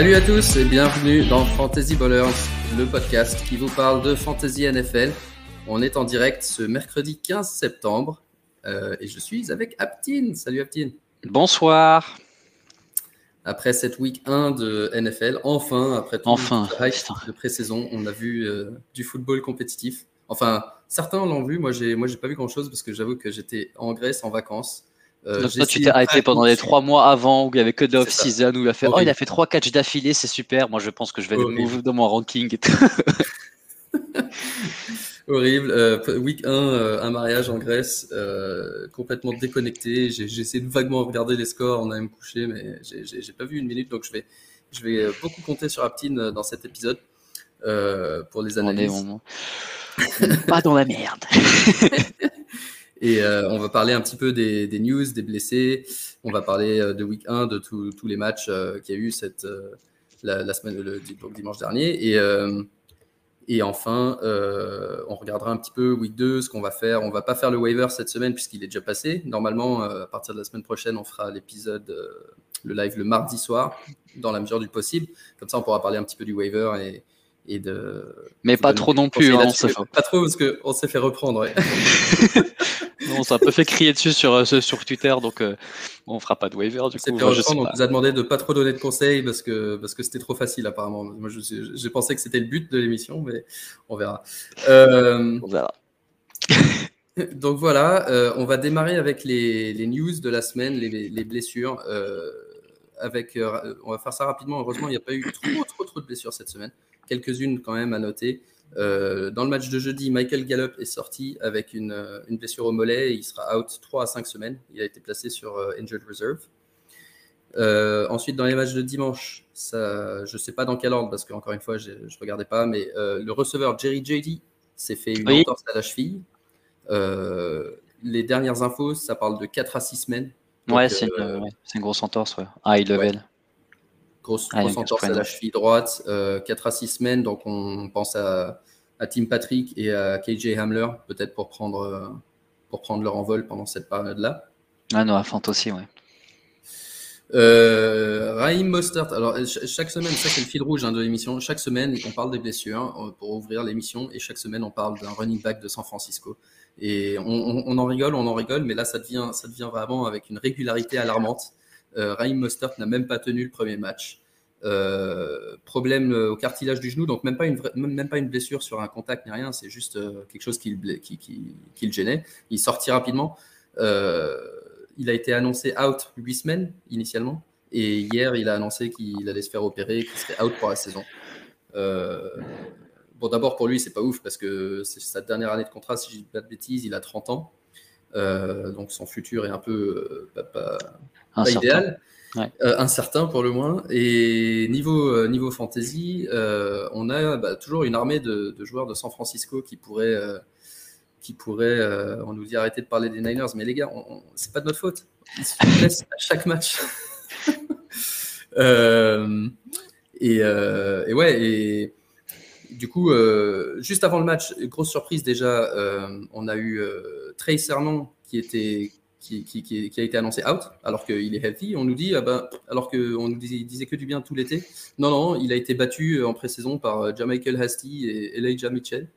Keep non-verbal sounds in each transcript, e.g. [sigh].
Salut à tous et bienvenue dans Fantasy Ballers, le podcast qui vous parle de Fantasy NFL. On est en direct ce mercredi 15 septembre euh, et je suis avec Aptine. Salut Aptine. Bonsoir. Après cette week 1 de NFL, enfin, après tout enfin. le de pré-saison, on a vu euh, du football compétitif. Enfin, certains l'ont vu, moi j'ai moi j'ai pas vu grand chose parce que j'avoue que j'étais en Grèce en vacances. Euh, toi, tu t'es arrêté pendant les trois mois avant où il y avait que de off-season, où il a fait, oh, il a fait trois catchs d'affilée, c'est super. Moi, je pense que je vais aller dans mon ranking. [laughs] Horrible. Euh, week 1, euh, un mariage en Grèce, euh, complètement déconnecté. J'ai essayé de vaguement regarder les scores, on a me coucher, mais j'ai pas vu une minute, donc je vais, je vais beaucoup compter sur Aptine dans cet épisode pour les analyses. pas dans la merde. [laughs] [laughs] Et on va parler un petit peu des, news, des blessés. On va parler de week 1, de tous les matchs qu'il y a eu cette, la, semaine, le, dimanche dernier. Et et enfin, euh, on regardera un petit peu week 2, ce qu'on va faire. On va pas faire le waiver cette semaine puisqu'il est déjà passé. Normalement, euh, à partir de la semaine prochaine, on fera l'épisode, euh, le live le mardi soir, dans la mesure du possible. Comme ça, on pourra parler un petit peu du waiver et, et de. Mais pas trop non plus. Hein, pas trop parce qu'on s'est fait reprendre. [laughs] on s'est un peu fait crier dessus sur, euh, sur Twitter, donc euh, on fera pas de waiver du coup. on vous a demandé de pas trop donner de conseils parce que parce que c'était trop facile apparemment. Moi, j'ai pensé que c'était le but de l'émission, mais on verra. Euh, on verra. [laughs] donc voilà, on va démarrer avec les, les, news de la semaine, les, les blessures. avec, on va faire ça rapidement. Heureusement, il n'y a pas eu trop, trop, trop de blessures cette semaine. Quelques-unes quand même à noter. Euh, dans le match de jeudi, Michael Gallup est sorti avec une, euh, une, blessure au mollet et il sera out 3 à 5 semaines. Il a été placé sur euh, Injured Reserve. ensuite, dans les matchs de dimanche, ça, je ne sais pas dans quel ordre parce qu'encore une fois, je ne regardais pas, mais le receveur Jerry JD s'est fait une entorse à la cheville. les dernières infos, ça parle de 4 à 6 semaines. ouais, c'est une, une, grosse entorse, ouais. high level. Grosse, ah, entorse à la cheville droite, 4 euh, à 6 semaines. Donc, on pense à, Tim Patrick et à KJ Hamler, peut-être pour prendre, euh, pour prendre leur envol pendant cette période-là. Ah non, à Fant aussi, ouais. Euh, Raheem Mostert, alors chaque semaine, ça c'est le fil rouge hein, de l'émission. Chaque semaine, on parle des blessures hein, pour ouvrir l'émission et chaque semaine, on parle d'un running back de San Francisco. Et on, en rigole, on en rigole, mais là, ça devient, ça devient vraiment avec une régularité alarmante. Euh, Raheem Mostert n'a même pas tenu le premier match. Euh, problème au cartilage du genou, donc même pas une, même pas une blessure sur un contact ni rien, c'est juste euh, quelque chose qui, qui, qui, le gênait. Il sortit rapidement. il a été annoncé out 8 semaines initialement, et hier il a annoncé qu'il allait se faire opérer, qu'il serait out pour la saison. bon, d'abord pour lui, c'est pas ouf parce que c'est sa dernière année de contrat, si je dis pas de bêtises, il a 30 ans. Donc son futur est un peu pas, pas idéal. Euh, incertain pour le moins. Et niveau, euh, niveau fantasy, euh, on a bah, toujours une armée de, joueurs de San Francisco qui pourraient, qui pourraient on nous dit arrêter de parler des Niners, mais les gars, c'est pas de notre faute. Ils se laissent à chaque match. [laughs] et, et, ouais, et du coup, juste avant le match, grosse surprise déjà, on a eu Trey Sermon qui était a été annoncé out, alors qu'il est healthy. On nous dit, ah ben, alors qu'on nous disait, que du bien tout l'été. Non, non, il a été battu en pré-saison par euh, Jamichael Hasty et Elijah Mitchell.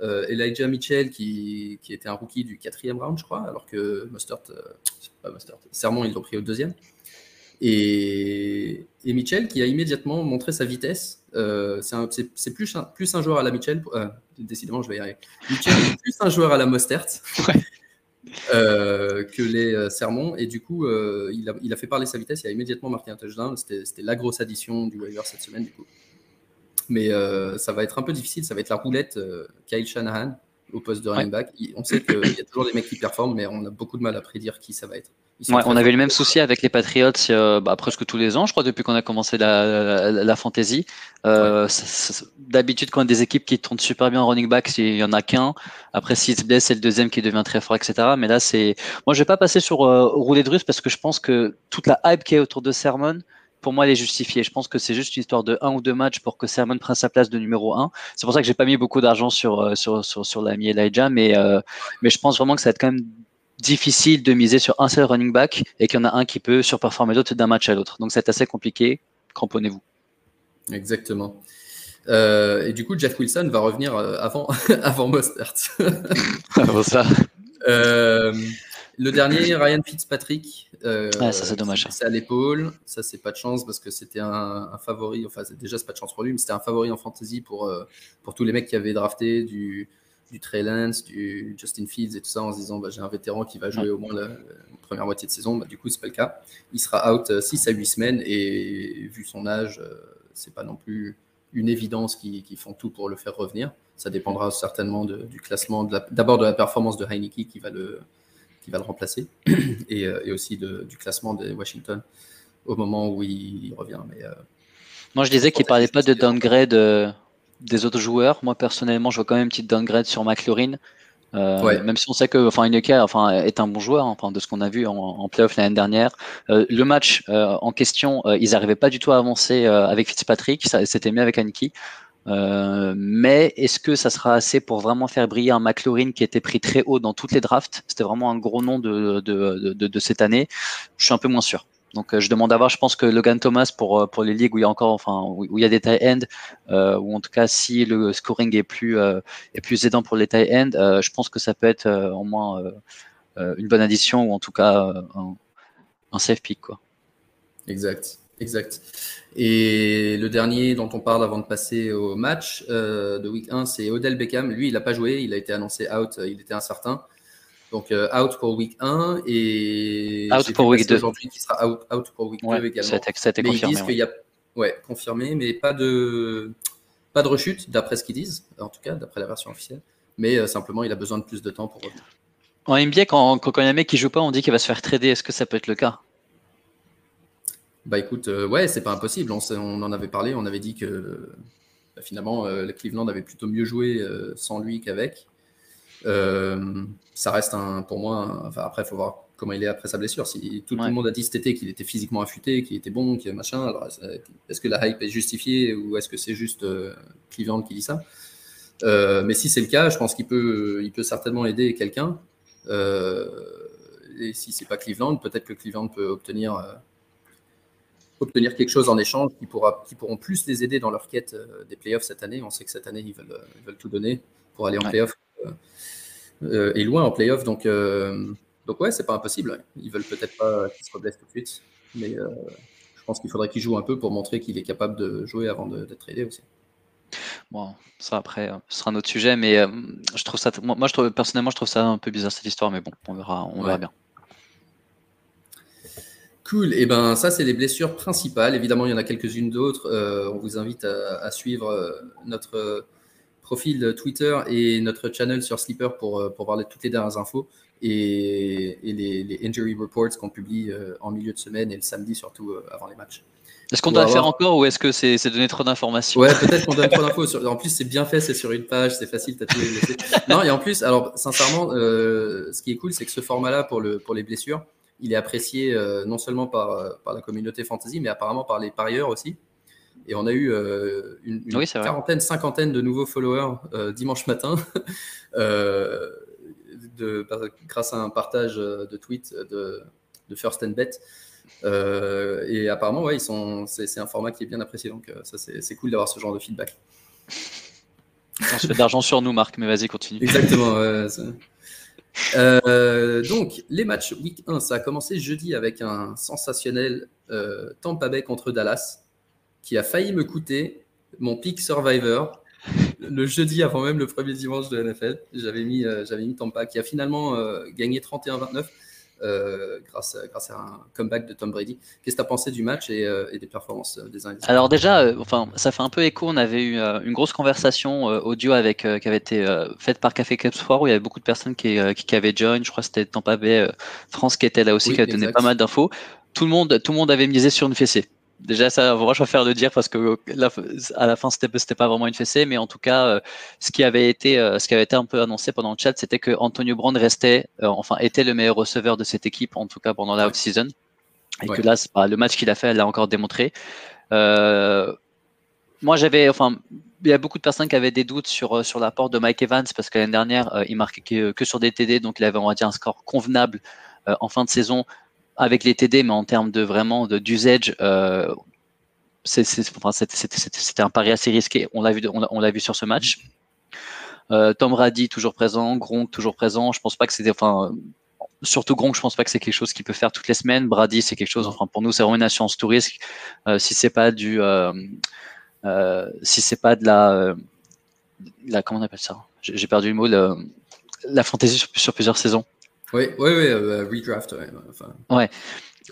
Euh, Elijah Mitchell, qui, était un rookie du quatrième round, je crois, alors que Mustard, euh, pas Mustard, Sermon, ils l'ont pris au deuxième. Et, Mitchell, qui a immédiatement montré sa vitesse. c'est plus, plus un joueur à la Mitchell. décidément, je vais y arriver. Mitchell est plus un joueur à la Mostert. [laughs] Euh, que les euh, sermons. Et du coup, euh, il, a, il, a, fait parler sa vitesse. Il a immédiatement marqué un touchdown. C'était la grosse addition du waiver cette semaine, du coup. Mais ça va être un peu difficile. Ça va être la roulette Kyle Shanahan au poste de running back. On sait qu'il y a toujours des mecs qui performent, mais on a beaucoup de mal à prédire qui ça va être. Ouais, on avait le même souci avec les Patriots euh, bah, presque tous les ans, je crois, depuis qu'on a commencé la, la, fantasy. Euh, D'habitude, quand on a des équipes qui tournent super bien en running back, il y en a qu'un. Après, s'il se blesse, c'est le deuxième qui devient très fort, etc. Mais là, c'est. Moi, je vais pas passer sur euh, rouler de russe parce que je pense que toute la hype qui est autour de Sermon, pour moi, elle est justifiée. Je pense que c'est juste une histoire de un ou deux matchs pour que Sermon prenne sa place de numéro un. C'est pour ça que j'ai pas mis beaucoup d'argent sur, euh, sur, sur, sur l'ami Elijah, mais, euh, mais je pense vraiment que ça va être quand même difficile de miser sur un seul running back et qu'il y en a un qui peut surperformer l'autre d'un match à l'autre. Donc c'est assez compliqué. Cramponnez-vous. Exactement. et du coup, Jeff Wilson va revenir avant, [laughs] avant Mostert. [laughs] avant ça. le dernier, Ryan Fitzpatrick. ça c'est dommage. C'est à l'épaule. Ça, c'est pas de chance parce que c'était un, favori. Enfin, déjà, c'est pas de chance pour lui, mais c'était un favori en fantasy pour, pour tous les mecs qui avaient drafté du, du Trey Lance, du Justin Fields et tout ça en se disant bah, j'ai un vétéran qui va jouer au moins la, première moitié de saison. Bah, du coup, c'est pas le cas. Il sera out 6 euh, à 8 semaines et vu son âge, euh, c'est pas non plus une évidence qu'ils font tout pour le faire revenir. Ça dépendra certainement du classement, d'abord de, la performance de Heineke qui va le, qui va le remplacer [clears throat] et, euh, et aussi du classement de Washington au moment où il, revient. Mais, Moi, je disais qu'il parlait pas de downgrade des autres joueurs. Moi, personnellement, je vois quand même une petite downgrade sur McLaurin. Euh, même si on sait que enfin, enfin, est un bon joueur, enfin, de ce qu'on a vu en, en playoff l'année dernière. Euh, le match euh, en question, ils n'arrivaient pas du tout à avancer avec Fitzpatrick, c'était mieux avec Aniki. mais est-ce que ça sera assez pour vraiment faire briller un McLaurin qui était pris très haut dans toutes les drafts? C'était vraiment un gros nom de, de, de, de, cette année. Je suis un peu moins sûr. Donc, euh, je demande à voir. Je pense que Logan Thomas pour euh, pour les ligues où il y a encore, enfin, où, il y a des tie end, euh, ou en tout cas si le scoring est plus est plus aidant pour les tie end, je pense que ça peut être au moins une bonne addition ou en tout cas un, safe pick quoi. Exact, exact. Et le dernier dont on parle avant de passer au match de week 1, c'est Odell Beckham. Lui, il n'a pas joué, il a été annoncé out, il était incertain. Donc, euh, out pour week 1 et. Out pour week 2. Aujourd'hui, qui sera out, out, pour week 2 également. C'était confirmé. Ils disent qu'il y a. Ouais, confirmé, mais pas de, pas de rechute, d'après ce qu'ils disent, en tout cas, d'après la version officielle. Mais euh, simplement, il a besoin de plus de temps pour revenir. En NBA, quand, quand, il y a un mec qui joue pas, on dit qu'il va se faire trader. Est-ce que ça peut être le cas? Bah écoute, euh, ouais, c'est pas impossible. On, on, en avait parlé, on avait dit que bah, finalement, le Cleveland avait plutôt mieux joué sans lui qu'avec. Euh, ça reste un, pour moi, enfin, après, il faut voir comment il est après sa blessure. Si tout, le monde a dit cet été qu'il était physiquement affûté, qu'il était bon, qu'il machin, alors est-ce que la hype est justifiée ou est-ce que c'est juste euh, Cleveland qui dit ça? Euh, Mais si c'est le cas, je pense qu'il peut, il peut certainement aider quelqu'un. et si c'est pas Cleveland, peut-être que Cleveland peut obtenir obtenir quelque chose en échange qui, pourra, qui pourront plus les aider dans leur quête des playoffs cette année. On sait que cette année, ils veulent, veulent tout donner pour aller en playoffs euh, est loin en playoff. Donc, euh, donc ouais, c'est pas impossible. Ils veulent peut-être pas qu'il se reblesse tout de suite, mais euh, je pense qu'il faudrait qu'il joue un peu pour montrer qu'il est capable de jouer avant d'être aidé aussi. Bon, ça après, ce sera un autre sujet, mais je trouve ça, moi, je trouve personnellement, je trouve ça un peu bizarre cette histoire, mais bon, on verra, on verra bien. Cool. Et eh ben ça, c'est les blessures principales. Évidemment, il y en a quelques-unes d'autres. on vous invite à, suivre notre profil Twitter et notre channel sur Sleeper pour, euh, pour voir toutes les dernières infos et, les, injury reports qu'on publie euh, en milieu de semaine et le samedi surtout euh, avant les matchs. Est-ce qu'on doit le faire encore ou est-ce que c'est donner trop d'informations? Ouais, peut-être qu'on donne trop d'infos. En plus, c'est bien fait, c'est sur une page, c'est facile, t'as tout Non, et en plus, alors sincèrement, ce qui est cool, c'est que ce format-là pour, le, pour les blessures, il est apprécié non seulement par, par la communauté fantasy, mais apparemment par les parieurs aussi. Et on a eu euh, une, quarantaine, cinquantaine de nouveaux followers euh, dimanche matin, [laughs] euh, de, grâce à un partage de tweets de, First and Bet. et apparemment, ouais, ils sont, c'est, un format qui est bien apprécié, donc ça c'est, cool d'avoir ce genre de feedback. On se fait de l'argent sur nous, Marc, mais vas-y, continue. Exactement. donc, les matchs week 1, ça a commencé jeudi avec un sensationnel Tampa Bay contre Dallas qui a failli me coûter mon pick Survivor le jeudi avant même le premier dimanche de NFL. J'avais mis, euh, j'avais mis Tampa qui a finalement euh, gagné 31-29 euh, grâce, grâce à un comeback de Tom Brady. Qu'est-ce que tu as pensé du match et, des performances des uns Alors déjà, enfin, ça fait un peu écho. On avait eu une grosse conversation audio avec, qui avait été faite par Café Club Sport où il y avait beaucoup de personnes qui, qui, avaient join. Je crois que c'était Tampa Bay France qui était là aussi, qui a donné pas mal d'infos. Tout le monde, tout le monde avait misé sur une fessée déjà ça moi je préfère le dire parce que à la fin c'était pas vraiment une fessée mais en tout cas euh, ce qui avait été euh, ce qui avait été un peu annoncé pendant le chat c'était que Antonio Brown restait euh, enfin était le meilleur receveur de cette équipe en tout cas pendant la season et que là le match qu'il a fait elle l'a encore démontré. Moi j'avais enfin il y a beaucoup de personnes qui avaient des doutes sur sur l'apport de Mike Evans parce que l'année dernière il marquait que, que, sur des TD donc il avait on va dire un score convenable en fin de saison avec les TD, mais en termes de vraiment d'usage, euh, c'était un pari assez risqué. On l'a vu, on l'a vu sur ce match. Euh, Tom Brady toujours présent, Gronk toujours présent. Je pense pas que c'était, enfin, surtout Gronk, je pense pas que c'est quelque chose qu'il peut faire toutes les semaines. Brady, c'est quelque chose, enfin, pour nous, c'est vraiment une assurance tout risque. Euh, si c'est pas du, si c'est pas de la, comment on appelle ça? J'ai perdu le mot, la fantaisie sur, plusieurs saisons. Oui, oui, oui, redraft. Ouais. Enfin... ouais.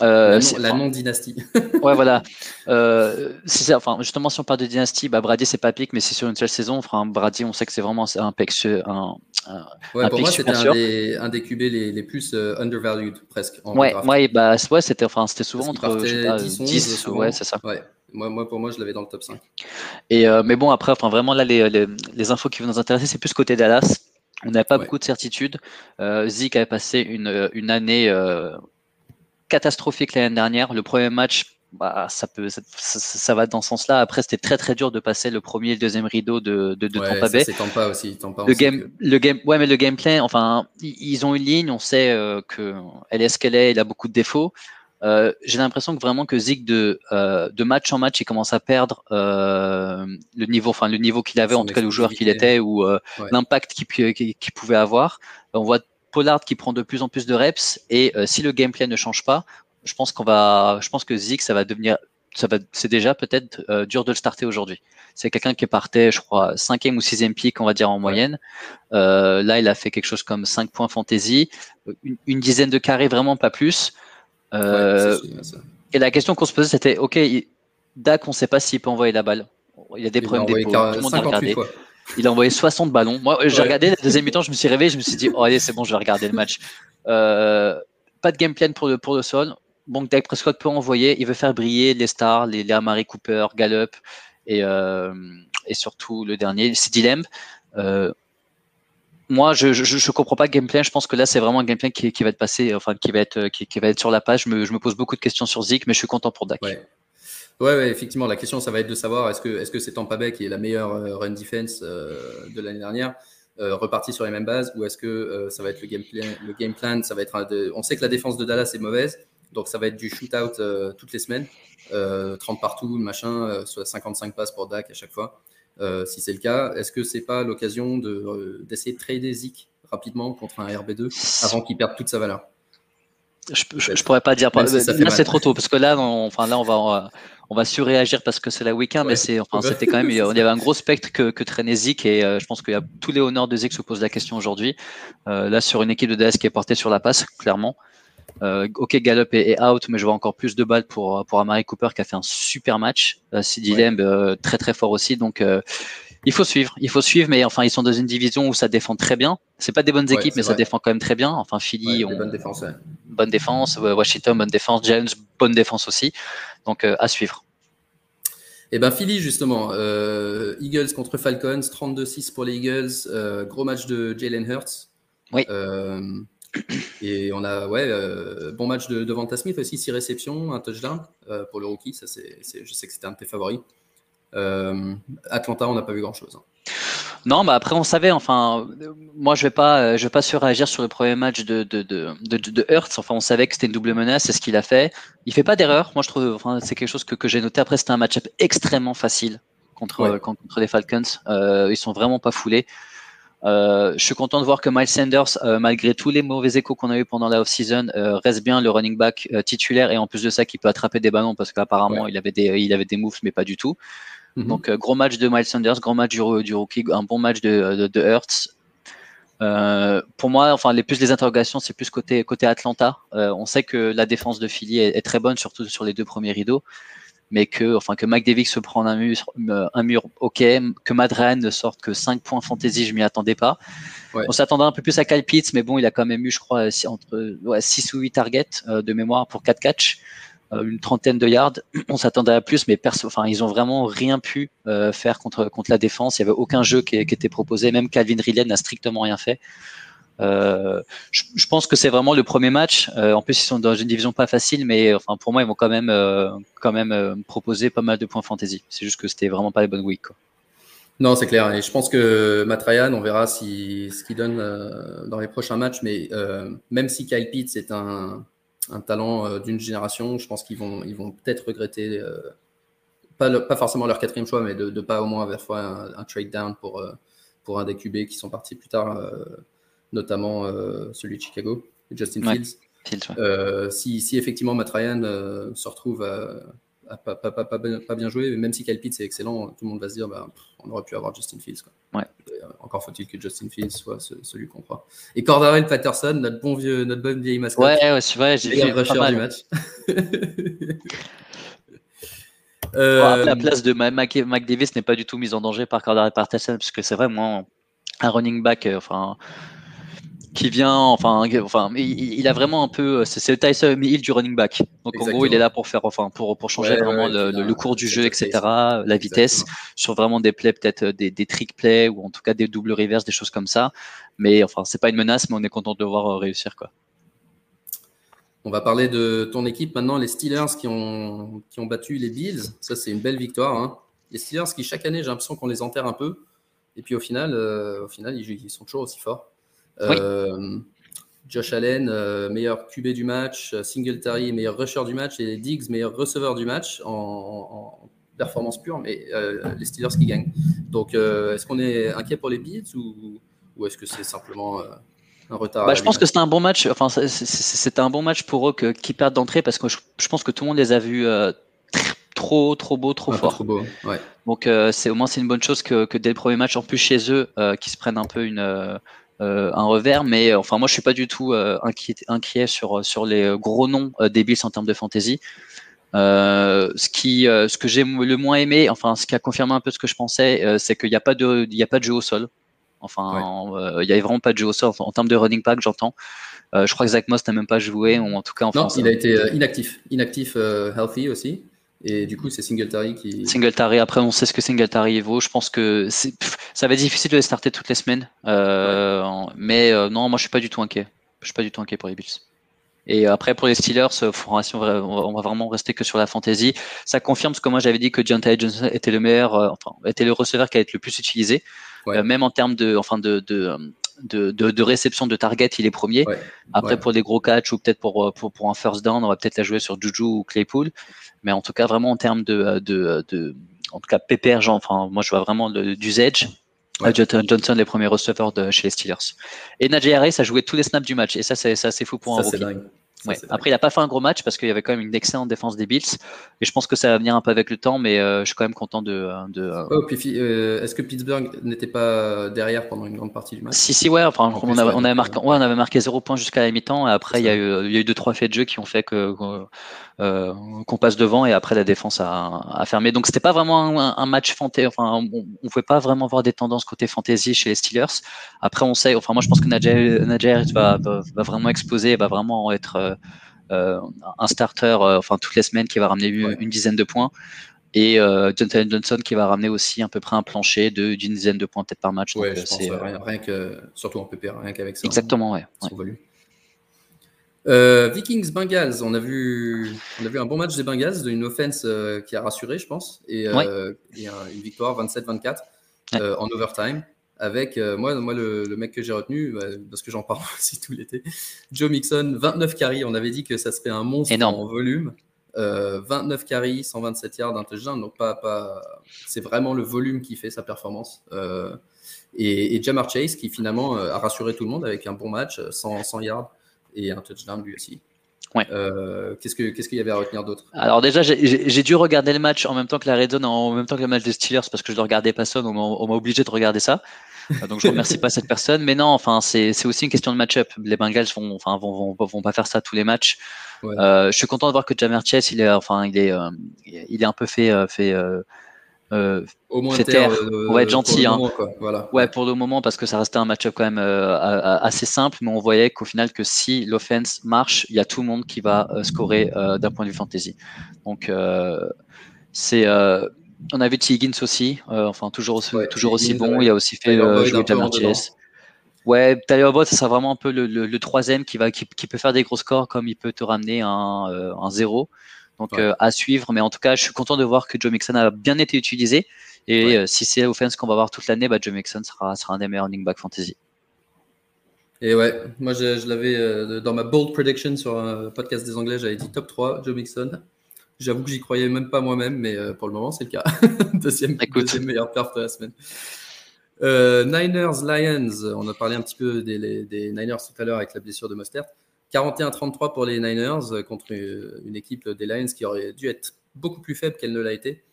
Euh, la non-dynastie. [laughs] ouais, voilà. [laughs] Euh, si enfin, justement, si on parle de dynastie, bah, Brady, c'est pas pique, mais c'est sur une seule saison. Enfin, Brady, on sait que c'est vraiment un pic. Un, un, ouais, pour moi, c'était un des, un des QB les, les plus euh, undervalued, presque. En ouais, ouais, bah, ouais c'était enfin, souvent entre 10, 10 ouais, c'est ça. Ouais. Moi, moi, pour moi, je l'avais dans le top 5. Et, euh, mais bon, après, enfin, vraiment, là, les, les, les infos qui vont nous intéresser, c'est plus côté Dallas. On n'a pas beaucoup de certitudes. Euh, Zeke avait passé une, une année euh, catastrophique l'année dernière. Le premier match, bah, ça peut, ça, va dans ce sens-là. Après, c'était très très dur de passer le premier et le deuxième rideau de, de, de Tampa Bay. C'est Tampa aussi. Tampa le game, le game, ouais, mais le gameplay, enfin, ils ont une ligne. On sait euh, que elle est ce qu'elle est. Il a beaucoup de défauts. Euh, j'ai l'impression que vraiment que Zig de, euh, de match en match, il commence à perdre euh, le niveau, enfin le niveau qu'il avait, en tout cas le joueur qu'il était ou euh, l'impact qu'il pouvait avoir. On voit Pollard qui prend de plus en plus de reps et euh, si le gameplay ne change pas, je pense qu'on va, je pense que Zig ça va devenir, ça va, c'est déjà peut-être euh, dur de le starter aujourd'hui. C'est quelqu'un qui partait, je crois, cinquième ou sixième pick, on va dire en moyenne. Euh, là, il a fait quelque chose comme 5 points fantasy, une, dizaine de carrés, vraiment pas plus. Et la question qu'on se posait, c'était, ok, Dak, on ne sait pas s'il peut envoyer la balle. Il a des problèmes d'épaule. Tout le monde a regardé. Il a envoyé 60 ballons. Moi, j'ai regardé la deuxième mi-temps, je me suis réveillé, je me suis dit, oh allez, c'est bon, je vais regarder le match. Euh, pas de game plan pour le, pour le sol. Bon, Dak Prescott peut envoyer. Il veut faire briller les stars, les, les Amari Cooper, Gallup et, euh, et surtout le dernier, c'est Lamb. Euh, moi, je, je, je, comprends pas le gameplay. Je pense que là, c'est vraiment un gameplay qui, qui va être passé, enfin, qui va être, qui, qui, va être sur la page. Je me, je me pose beaucoup de questions sur Zik, mais je suis content pour Dak. Ouais. Ouais, effectivement, la question, ça va être de savoir est-ce que est-ce que c'est Tampa Bay qui est la meilleure euh, run defense euh, de l'année dernière, euh, reparti sur les mêmes bases, ou est-ce que ça va être le game plan, le game plan, ça va être on sait que la défense de Dallas est mauvaise, donc ça va être du shootout toutes les semaines, 30 partout, machin, soit 55 passes pour Dak à chaque fois. Si c'est le cas, est-ce que c'est pas l'occasion de d'essayer de trader Zik rapidement contre un RB2 avant qu'il perde toute sa valeur? Je, je, pourrais pas dire. là, c'est trop tôt parce que là, on, enfin là, on va, on va surréagir parce que c'est la week-end, mais c'est, enfin, c'était quand même, [laughs] il y avait un gros spectre que, que traînait Zik et euh, je pense qu'il y a tous les honneurs de Zik se posent la question aujourd'hui. Euh, là, sur une équipe de DS qui est portée sur la passe, clairement. Euh, ok, Gallup est, out, mais je vois encore plus de balles pour pour Amari Cooper qui a fait un super match. Euh, CD Lamb très très fort aussi, donc il faut suivre, il faut suivre, mais enfin ils sont dans une division où ça défend très bien. C'est pas des bonnes équipes, mais ça défend quand même très bien. Enfin Philly, on... bonne défense, bonne défense, Washington bonne défense, James bonne défense aussi. Donc à suivre. Et eh ben Philly justement, euh, Eagles contre Falcons, 32-6 pour les Eagles, euh, gros match de Jalen Hurts. Oui. Euh, et on a ouais bon match de, de Vanta Smith aussi, 6 réceptions, un touchdown pour le rookie. Ça c'est, je sais que c'était un de tes favoris. Atlanta, on n'a pas vu grand chose. Hein. Non, bah après on savait. Enfin, moi je vais pas, je vais pas surréagir sur le premier match de de de de, de Hurts. Enfin, on savait que c'était une double menace, c'est ce qu'il a fait. Il fait pas d'erreur. Moi je trouve, enfin, c'est quelque chose que, que j'ai noté. Après c'était un match-up extrêmement facile contre contre les Falcons. Euh, ils sont vraiment pas foulés. Euh, je suis content de voir que Miles Sanders, euh, malgré tous les mauvais échos qu'on a eu pendant la off-season, euh, reste bien le running back titulaire et en plus de ça, qui peut attraper des ballons parce qu'apparemment il avait des il avait des moves mais pas du tout. Mhm. Donc, gros match de Miles Sanders, gros match du, du rookie, un bon match de, de, Hurts. Pour moi, enfin, les plus les interrogations, c'est plus côté côté Atlanta. On sait que la défense de Philly est, très bonne, surtout sur les deux premiers rideaux, mais que enfin que McDavid se prenne un mur, un mur, ok, que Madran ne sorte que 5 points fantasy, je m'y attendais pas. On s'attendait un peu plus à Kyle Pitts, mais bon, il a quand même eu, je crois, entre ouais, 6 ou 8 targets de mémoire pour 4 catchs. Euh, une trentaine de yards. [clears throat] On s'attendait à plus, mais perso, enfin, ils ont vraiment rien pu euh, faire contre, contre la défense. Il n'y avait aucun jeu qui, qui, était proposé. Même Calvin Ridley n'a strictement rien fait. Euh, je, pense que c'est vraiment le premier match. Euh, en plus, ils sont dans une division pas facile, mais enfin pour moi, ils vont quand même euh, quand même proposer pas mal de points fantasy. C'est juste que c'était vraiment pas les bonnes weeks. Non, c'est clair. Et je pense que Matt Ryan, on verra si, ce qu'il donne dans les prochains matchs. Mais même si Kyle Pitts est un talent euh, d'une génération. Je pense qu'ils vont, ils vont peut-être regretter, euh, pas, forcément leur quatrième choix, mais de ne pas au moins avoir fois un, trade down pour, pour un des QB qui sont partis plus tard, notamment celui de Chicago, Justin Fields. si, si, effectivement Matt Ryan se retrouve pas, pas, pas, pas, bien joué, même si Kyle Pitts est excellent, tout le monde va se dire bah, on aurait pu avoir Justin Fields. Quoi. Ouais. Euh, encore faut-il que Justin Fields soit celui qu'on croit. Et Cordarel Patterson, notre bon vieux, notre bonne vieille mascotte. Ouais, ouais c'est vrai, j'ai vu rusher du match. [laughs] euh... la place de Mac, Mac Davis n'est pas du tout mise en danger par Cordarel Patterson, parce que c'est vraiment un running back, euh, enfin qui vient, enfin, enfin, il, a vraiment un peu, c'est le Tyson Hill du running back. Donc en gros, il est là pour faire, enfin, pour, pour changer vraiment le, cours du jeu, etc., la vitesse, sur vraiment des plays, peut-être des, des trick plays ou en tout cas des doubles reverse, des choses comme ça. Mais enfin, c'est pas une menace, mais on est content de le voir euh, réussir, quoi. On va parler de ton équipe maintenant, les Steelers qui ont, qui ont battu les Bills. Ça, c'est une belle victoire. Hein. Les Steelers qui, chaque année, j'ai l'impression qu'on les enterre un peu. Et puis au final, euh, au final ils, ils, sont toujours aussi forts. Euh, Josh Allen, euh, meilleur QB du match, Singletary, meilleur rusher du match, et Diggs, meilleur receveur du match en, performance pure, mais euh, les Steelers qui gagnent. Donc, est-ce qu'on est inquiet pour les Bills ou, ou est-ce que c'est simplement un retard bah, Je pense que c'était un bon match. Enfin, c'était un bon match pour eux que, qui perdent d'entrée parce que je, pense que tout le monde les a vus trop, trop beaux, trop forts. Trop beau, ouais. Donc, c'est au moins c'est une bonne chose que, que, dès le premier match, en plus chez eux, qui se prennent un peu une euh, un revers, mais euh, enfin moi je suis pas du tout euh, inquiet, inquiet sur sur les gros noms des Bills en termes de fantasy. ce qui, ce que j'ai le moins aimé, enfin ce qui a confirmé un peu ce que je pensais, c'est qu'il n'y a pas de, il y a pas de jeu au sol. Enfin, il n'y avait vraiment pas de jeu au sol en, termes de running back, j'entends. je crois que Zach Moss n'a même pas joué, ou en tout cas en Non, il a été inactif, inactif healthy aussi. Et du coup, c'est Singletary qui. Singletary, après, on sait ce que Singletary vaut. Je pense que ça va être difficile de les starter toutes les semaines. Euh, mais euh, non, moi, je suis pas du tout inquiet. Je suis pas du tout inquiet pour les Bills. Et après, pour les Steelers, euh, on va vraiment rester que sur la fantasy. Ça confirme ce que moi j'avais dit que John Johnson était le meilleur, enfin, était le receveur qui allait être le plus utilisé. même en termes de, enfin, de, de de, de, réception de target, il est premier. Après, pour des gros catchs ou peut-être pour, pour, pour, un first down, on va peut-être la jouer sur Juju ou Claypool. Mais en tout cas, vraiment en termes de, de, de en tout cas, PPR, genre, enfin, moi, je vois vraiment du edge. Johnson, les premiers receveurs de chez les Steelers. Et Najee Harris a joué tous les snaps du match. Et ça, c'est fou pour un rookie. Après, il n'a pas fait un gros match parce qu'il y avait quand même une excellente défense des Bills. Et je pense que ça va venir un peu avec le temps, mais euh, je suis quand même content de. de euh, oh, euh, Est-ce que Pittsburgh n'était pas derrière pendant une grande partie du match? Si, si, ouais. Enfin, on, avait, on, avait marqué, ouais, on avait marqué 0 points jusqu'à la mi-temps. Et après, il y, a eu, il y a eu deux, trois faits de jeu qui ont fait que. qu'on passe devant et après la défense a, a fermé. Donc c'était pas vraiment un, match fantasy. Enfin, on, ne pouvait pas vraiment voir des tendances côté fantasy chez les Steelers. Après, on sait. Enfin, moi, je pense que Najee, va, va, va, vraiment exploser, va vraiment être un starter, euh, enfin toutes les semaines, qui va ramener une, dizaine de points et euh, Jonathan Johnson qui va ramener aussi à peu près un plancher de d'une dizaine de points peut-être par match. Ouais, je pense, rien, que surtout en PPR, rien qu'avec ça. Exactement, ouais. Vikings Bengals, on a vu on a vu un bon match des Bengals, une offense qui a rassuré, je pense, et, une victoire 27-24 en overtime avec euh, moi, moi le, mec que j'ai retenu, bah, parce que j'en parle [laughs] aussi tout l'été, Joe Mixon, 29 carries. On avait dit que ça serait un monstre en volume. 29 carries, 127 yards, un touchdown. Donc, pas, pas... c'est vraiment le volume qui fait sa performance. Euh, et, Jamar Chase, qui finalement euh, a rassuré tout le monde avec un bon match, 100, 100 yards et un touchdown lui aussi. Ouais. qu'est-ce qu'il y avait à retenir d'autre? Alors déjà, j'ai dû regarder le match en même temps que la Red Zone, en même temps que le match des Steelers, parce que je ne regardais pas ça, on m'a obligé de regarder ça. Euh, donc je remercie pas cette personne. Mais non, enfin c'est aussi une question de match-up. Les Bengals vont, enfin vont, vont, vont, pas faire ça tous les matchs. Euh, je suis content de voir que Jammer Chase, il est, enfin il est, euh, il est un peu fait, fait. Au moins terre. on va être gentil. Hein. voilà. Ouais, pour le moment, parce que ça restait un match-up quand même assez simple, mais on voyait qu'au final, que si l'offense marche, il y a tout le monde qui va scorer d'un point de vue fantasy. Donc, c'est on a vu T. Higgins aussi, euh, enfin toujours, toujours aussi bon. Il a aussi fait euh, jouer Chase. Ouais, Tyler Boyd, ça sera vraiment un peu le, troisième qui, va, qui, peut faire des gros scores comme il peut te ramener un, euh, un zéro. Donc à suivre, mais en tout cas, je suis content de voir que Joe Mixon a bien été utilisé. Et si c'est l'offense qu'on va voir toute l'année, bah, Joe Mixon sera, sera un des meilleurs running back fantasy. Et ouais, moi je, je l'avais dans ma bold prediction sur un podcast des Anglais, j'avais dit top 3, Joe Mixon. J'avoue que j'y croyais même pas moi-même, mais pour le moment, c'est le cas. [laughs] deuxième, deuxième meilleure perf de la semaine. Niners, Lions, on a parlé un petit peu des, des Niners tout à l'heure avec la blessure de Mostert. 41-33 pour les Niners contre une équipe des Lions qui aurait dû être beaucoup plus faible qu'elle ne l'a été,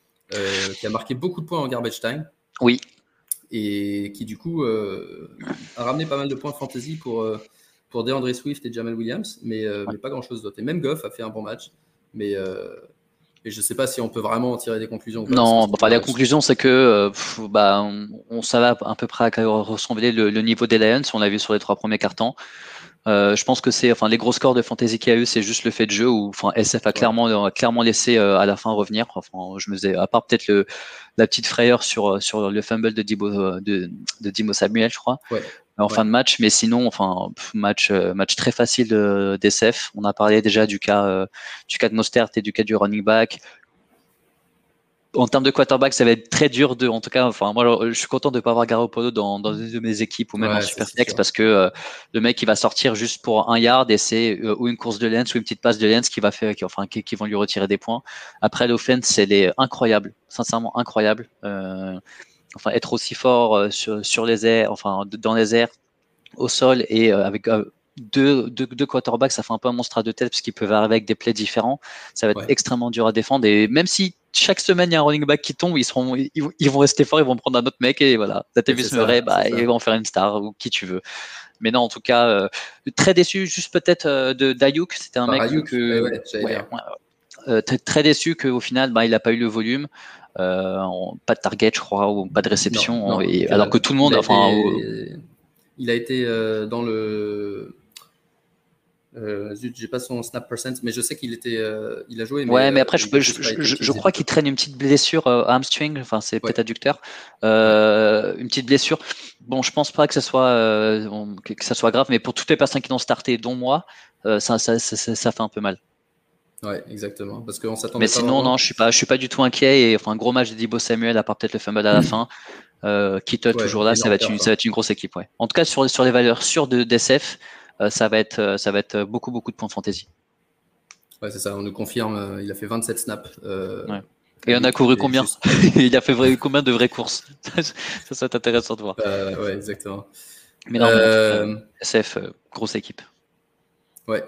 qui a marqué beaucoup de points en garbage time. Oui, et qui du coup euh, a ramené pas mal de points de fantasy pour, euh, pour DeAndre Swift et Jamal Williams, mais, euh, mais pas grand chose d'autre. Et même Goff a fait un bon match, mais et je ne sais pas si on peut vraiment en tirer des conclusions. non, bah, la conclusion, c'est que bah, on, on, savait à peu près à quoi ressemblait le, le, niveau des Lions. On l'a vu sur les trois premiers cartons. Euh, je pense que c'est, enfin, les gros scores de fantasy qu'il y a eu, c'est juste le fait de jeu où, enfin, SF a clairement, clairement laissé euh, à la fin revenir. Enfin, je me faisais, à part peut-être le, la petite frayeur sur, euh, sur le fumble de Dibo, de, de Dimo Samuel, je crois. En fin de match, mais sinon, enfin, match, match très facile d'SF. On a parlé déjà du cas, du cas de Mostert et du cas du running back en termes de quarterback, ça va être très dur de, en tout cas, enfin, moi, je suis content de ne pas avoir Garoppolo dans, dans une de mes équipes ou même en Superflex parce que euh, le mec, il va sortir juste pour un yard et c'est euh, ou une course de lens ou une petite passe de lens qui va faire, qui, enfin, qui, vont lui retirer des points. Après, l'offense, elle est incroyable, sincèrement incroyable. Euh, enfin, être aussi fort sur, sur les airs, enfin, dans les airs, au sol et avec deux, deux, deux, quarterbacks, ça fait un peu un monstre à deux têtes parce qu'ils peuvent arriver avec des plays différents. Ça va être extrêmement dur à défendre. Et même si chaque semaine il y a un running back qui tombe, ils, seront, ils, vont rester forts, ils vont prendre un autre mec et voilà. Davis Murray, bah, ils vont faire une star ou qui tu veux. Mais non, en tout cas, euh, très déçu, juste peut-être euh, de Dayuk. C'était un mec que. Ouais, euh, très déçu qu'au final, bah, il n'a pas eu le volume. pas de target, je crois, ou pas de réception. et, alors que tout le monde. Enfin, il a été dans le euh, j'ai pas son snap percent, mais je sais qu'il était, euh, il a joué. Mais, ouais, mais après, je, je, crois qu'il traîne une petite blessure euh, hamstring, enfin c'est peut-être adducteur, une petite blessure. Bon, je pense pas que ça soit que ça soit grave, mais pour toutes les personnes qui l'ont starté, dont moi, ça, ça, ça, fait un peu mal. Ouais, exactement, parce qu'on s'attendait. Mais sinon, non, je suis pas, je suis pas du tout inquiet. Et enfin, un gros match de Dibo Samuel, à part peut-être le fumble à la fin. Euh, Kittle toujours là, ça va, être une, ça va être une grosse équipe. Ouais. En tout cas, sur, sur les valeurs sûres de d'SF, euh, ça va être euh, ça va être beaucoup beaucoup de points de fantasy. Ouais, c'est ça. On nous confirme. Euh, il a fait 27 snaps. Et on a couru combien? [laughs] Il a fait combien de vraies courses? [laughs] Ça, ça intéressant de voir. ouais, exactement. Mais non, SF, grosse équipe. Ouais.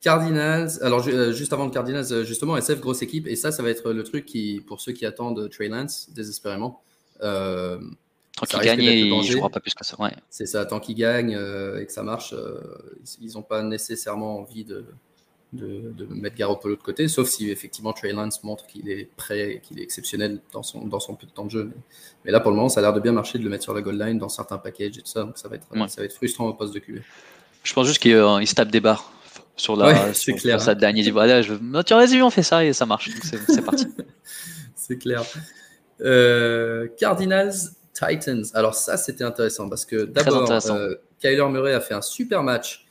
Cardinals, alors juste avant le Cardinals, justement, SF, grosse équipe, et ça, ça va être le truc qui, pour ceux qui attendent Trey Lance désespérément, euh, Tant qu'il gagne, il jouera pas plus que ça. Ouais. C'est ça, tant qu'il gagne euh, et que ça marche, euh, ils n'ont pas nécessairement envie de, de, de mettre Garoppolo de côté, sauf si effectivement Trey Lance montre qu'il est prêt, qu'il est exceptionnel dans son, dans son peu de temps de jeu. Mais, là, pour le moment, ça a l'air de bien marcher de le mettre sur la goal line dans certains packages et tout ça, donc ça va être, ça va être frustrant au poste de QB. Je pense juste qu'il euh, se tape des barres sur la sur, clair, sur sa dernière. Il dit voilà, je... tu vas-y, on fait ça et ça marche. C'est parti. [laughs] c'est clair. Cardinals Titans. Alors ça, c'était intéressant parce que d'abord, euh, Kyler Murray a fait un super match,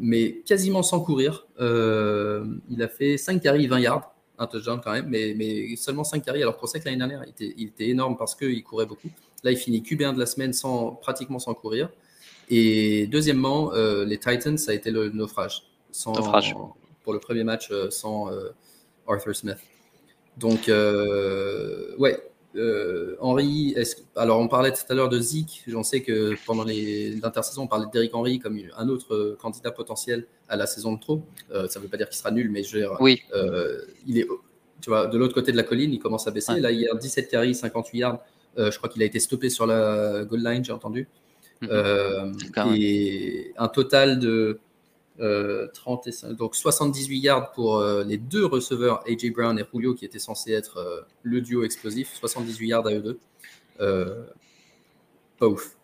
mais quasiment sans courir. Euh, il a fait 5 carries, 20 yards, un touchdown quand même, mais, mais seulement 5 carries. Alors qu'on sait que l'année dernière, il était, il était énorme parce qu'il courait beaucoup. Là, il finit QB1 de la semaine sans, pratiquement sans courir. Et deuxièmement, euh, les Titans, ça a été le naufrage. Sans, naufrage. Pour le premier match sans Arthur Smith. Donc, ouais, euh, Henry, alors on parlait tout à l'heure de Zeke. J'en sais que pendant l'intersaison, on parlait d'Eric Henry comme un autre euh, candidat potentiel à la saison de trop. Euh, ça ne veut pas dire qu'il sera nul, mais je oui. il est, tu vois, de l'autre côté de la colline, il commence à baisser. Là, il a 17 carries, 58 yards. je crois qu'il a été stoppé sur la goal line, j'ai entendu. Mm-hmm. et un total de 35, euh, donc 78 yards pour euh, les deux receveurs, AJ Brown et Julio, qui étaient censés être euh, le duo explosif. 78 yards à eux deux. pas ouf.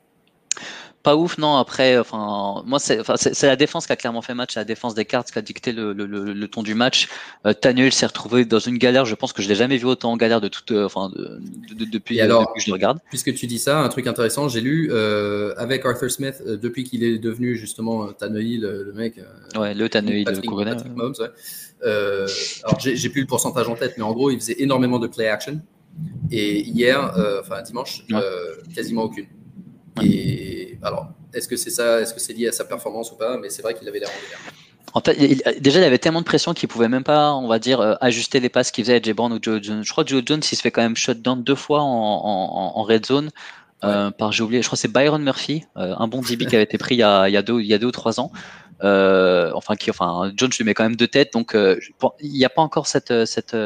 Pas ouf, non. Après, enfin, moi, c'est la défense qui a clairement fait match, la défense des cartes qui a dicté le, le, le, ton du match. Euh, s'est retrouvé dans une galère. Je pense que je l'ai jamais vu autant en galère de toute, euh, enfin, de, depuis, alors, que je le regarde. Puisque tu dis ça, un truc intéressant, j'ai lu euh, avec Arthur Smith euh, depuis qu'il est devenu justement Tannehill, le mec. ouais, le Tannehill de Mahomes, alors, j'ai plus le pourcentage en tête, mais en gros, il faisait énormément de play action. Et hier, enfin dimanche, quasiment aucune. Et alors, est-ce que c'est ça Est-ce que c'est lié à sa performance ou pas Mais c'est vrai qu'il avait l'air en En fait, déjà, il avait tellement de pression qu'il pouvait même pas, on va dire, euh, ajuster les passes qu'il faisait à Jay Brown ou Joe Jones. Je crois que Joe Jones, il se fait quand même shutdown deux fois en, red zone. Euh, par, j'ai oublié, je crois que c'est Byron Murphy, euh, un bon DB qui avait été pris il y a, il y a, deux, il y a deux ou trois ans. enfin, qui, enfin, Jones lui met quand même deux têtes, donc il n'y a pas encore cette, cette,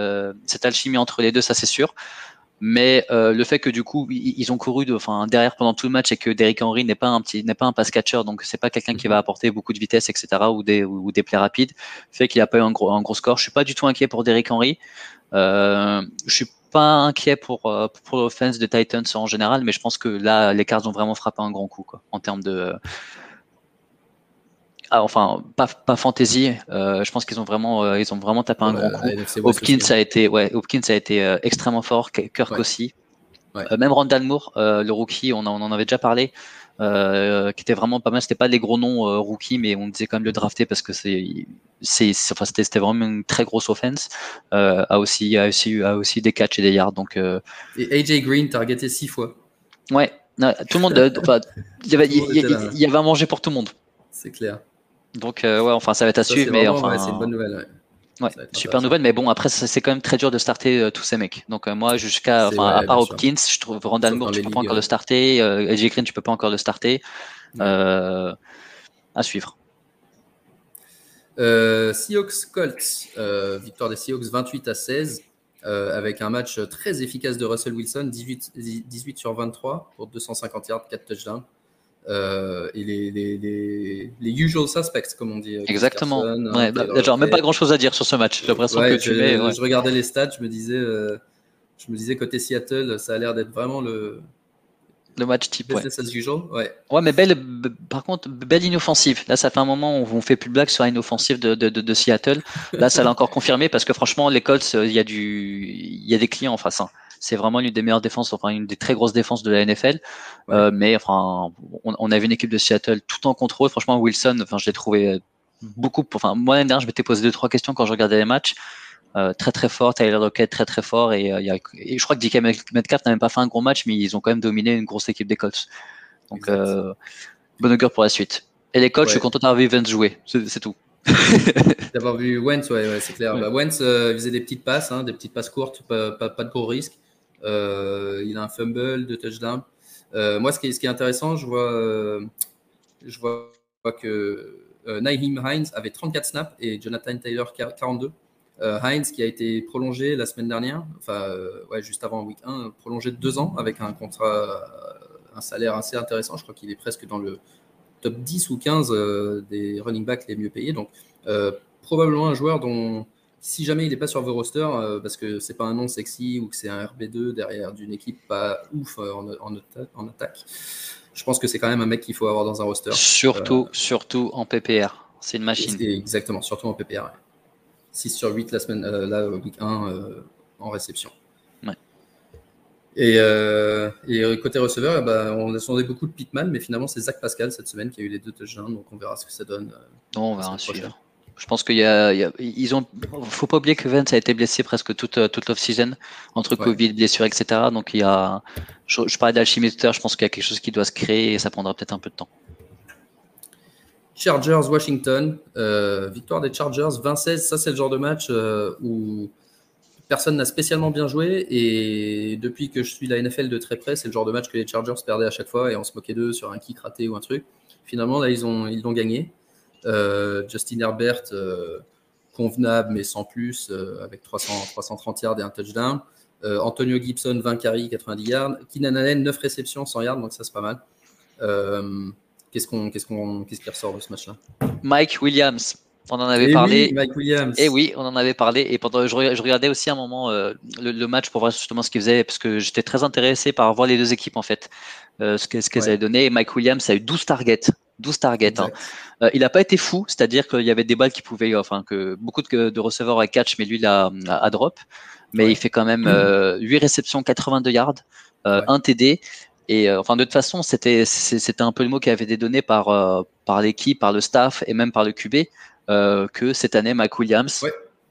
cette alchimie entre les deux, ça c'est sûr. Mais euh, le fait que du coup ils ont couru de, enfin, derrière pendant tout le match et que Derrick Henry n'est pas un petit, n'est pas un pass catcher, donc c'est pas quelqu'un qui va mhm. apporter beaucoup de vitesse, etc. ou des ou, des plays rapides, fait qu'il a pas eu un gros un gros score. Je suis pas du tout inquiet pour Derrick Henry. Euh, je suis pas inquiet pour euh, pour l'offense des Titans en général, mais je pense que là les Cards ont vraiment frappé un grand coup quoi, en termes de ah, enfin pas, pas fantasy. Euh, je pense qu'ils ont vraiment euh, ils ont vraiment tapé un grand coup. Hopkins a été ouais Hopkins a été euh, extrêmement fort. Kirk aussi. même Randall Moore, le rookie, on, en avait déjà parlé. qui était vraiment pas mal. C'était pas les gros noms rookies, mais on disait quand même le drafter parce que c'est, c'est, enfin c'était, vraiment une très grosse offense. a aussi, a aussi, a aussi des catchs et des yards. Donc. Et AJ Green targeté six fois. Ouais, tout le monde. il y avait, il y avait à manger pour tout le monde. C'est clair. Donc, euh, ouais, enfin, ça va être à suivre, mais enfin. c'est une bonne nouvelle. Ouais. super nouvelle, mais bon, après, c'est quand même très dur de starter euh, tous ces mecs. Donc, euh, moi, jusqu'à, enfin, à part Hopkins, je trouve Randall Moore, tu peux pas encore le starter, euh, AJ Green, tu peux pas encore le starter. à suivre. Seahawks Colts, victoire des Seahawks 28 à 16, avec un match très efficace de Russell Wilson, 18, 18 sur 23 pour 250 yards, 4 touchdowns. Euh, et les, les, les, les, usual suspects, comme on dit. Euh, Exactement. ouais, bah, genre, même pas grand chose à dire sur ce match. J'ai l'impression que tu mets. Je regardais les stats, je me disais, euh, je me disais côté Seattle, ça a l'air d'être vraiment le. Le match type. Ouais. as usual, ouais. Ouais, mais belle, par contre, belle inoffensive. Là, ça fait un moment où on fait plus de blagues sur la inoffensive de, de, de, Seattle. Là, ça l'a encore confirmé parce que franchement, les Colts, il y a du, y a des clients en face. Hein c'est vraiment une des meilleures défenses, enfin une des très grosses défenses de la NFL. Euh, mais enfin, on, avait une équipe de Seattle tout en contrôle. Franchement, Wilson, enfin, je l'ai trouvé euh, beaucoup. Enfin, moi l'année dernière, je m'étais posé deux trois questions quand je regardais les matchs. Euh, très très fort, Tyler Lockett très très fort et, y a, je crois que DK Metcalf n'a même pas fait un gros match, mais ils ont quand même dominé une grosse équipe des Colts. Donc bonne augure pour la suite. Et les Colts, je suis content d'avoir vu Vance jouer, c'est tout. [laughs] D'avoir vu Wentz, ouais, c'est clair. Bah, Wentz faisait des petites passes, hein, des petites passes courtes, pas, pas, pas de gros risques. Euh, il a un fumble, de touchdown. Euh, moi, ce qui, est, intéressant, je vois, euh, que Naheem Hines avait 34 snaps et Jonathan Taylor 42. Hines qui a été prolongé la semaine dernière, enfin juste avant week 1, prolongé de deux ans avec un contrat, un salaire assez intéressant. Je crois qu'il est presque dans le top 10 ou 15 des running backs les mieux payés. Donc probablement un joueur dont si jamais il n'est pas sur vos rosters, euh, parce que c'est pas un nom sexy ou que c'est un RB2 derrière d'une équipe pas ouf euh, en, attaque, je pense que c'est quand même un mec qu'il faut avoir dans un roster. Surtout, euh, surtout en PPR. C'est une machine. Exactement, surtout en PPR. 6 sur 8 la semaine, là, week 1 en réception. Et, côté receveur, bah, on attendait beaucoup de Pitman, mais finalement c'est Zach Pascal cette semaine qui a eu les deux touchdowns, donc on verra ce que ça donne. non, on verra suivre. Je pense qu'il y, a, ils ont, faut pas oublier que Vance a été blessé presque toute, toute l'off-season entre Covid, blessure, etc. Donc il y a, je, parlais d'alchimie tout à l'heure, je pense qu'il y a quelque chose qui doit se créer et ça prendra peut-être un peu de temps. Chargers Washington, euh, victoire des Chargers 20-16. Ça c'est le genre de match euh, où personne n'a spécialement bien joué et depuis que je suis la NFL de très près, c'est le genre de match que les Chargers perdaient à chaque fois et on se moquait d'eux sur un kick raté ou un truc. Finalement là ils ont ils l'ont gagné. Euh, Justin Herbert, euh, convenable, mais sans plus, euh, avec 300, 330 yards et un touchdown. Antonio Gibson, 20 carries, 90 yards. Keenan Allen, 9 réceptions, 100 yards, donc ça c'est pas mal. Qu'est-ce qu'on, qu'est-ce qu'on, qu'est-ce qui ressort de ce match-là? Mike Williams. On en avait parlé. Mike Williams. Et oui, on en avait parlé. Et pendant, je, regardais aussi un moment le, match pour voir justement ce qu'ils faisaient, parce que j'étais très intéressé par voir les deux équipes en fait, ce qu'elles avaient donné. Mike Williams a eu 12 targets 12 targets. Hein. Euh, il n'a pas été fou, c'est-à-dire qu'il y avait des balles qui pouvaient, enfin que beaucoup de, receveurs à catch, mais lui il a, a, drop. Mais il fait quand même 8 euh, réceptions, 82 yards, euh, 1 TD. Et euh, enfin de toute façon, c'était c'était un peu le mot qui avait été donné par par l'équipe, par le staff et même par le QB que cette année, Mac Williams.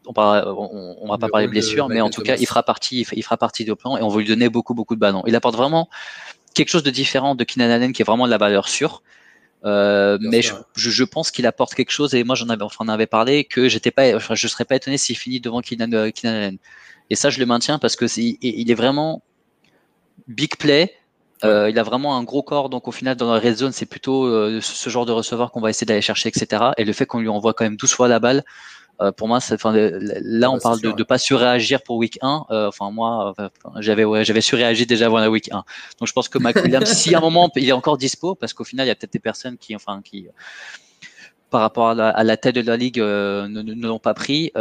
On, on, va pas parler de blessure, mais en tout cas, il fera partie, il, fera partie du plan et on va lui donner beaucoup, beaucoup de ballons. Il apporte vraiment quelque chose de différent de Keenan Allen qui est vraiment de la valeur sûre. Mais je, pense qu'il apporte quelque chose et moi j'en avais, enfin, on avait parlé que j'étais pas, enfin, je serais pas étonné s'il finit devant Keenan, Allen. Et ça, je le maintiens parce que est, il est vraiment big play. Euh, il a vraiment un gros corps, donc au final dans la red zone, c'est plutôt euh, ce genre de receveur qu'on va essayer d'aller chercher, etc. Et le fait qu'on lui envoie quand même 12 fois la balle, euh, pour moi, enfin, là on parle de ne pas surréagir pour week 1. Enfin moi, j'avais ouais, j'avais surréagi déjà avant la week 1. Donc je pense que Mike Williams, [laughs] si à un moment il est encore dispo, parce qu'au final il y a peut-être des personnes qui, enfin qui par rapport à la, tête de la ligue ne, l'ont pas pris.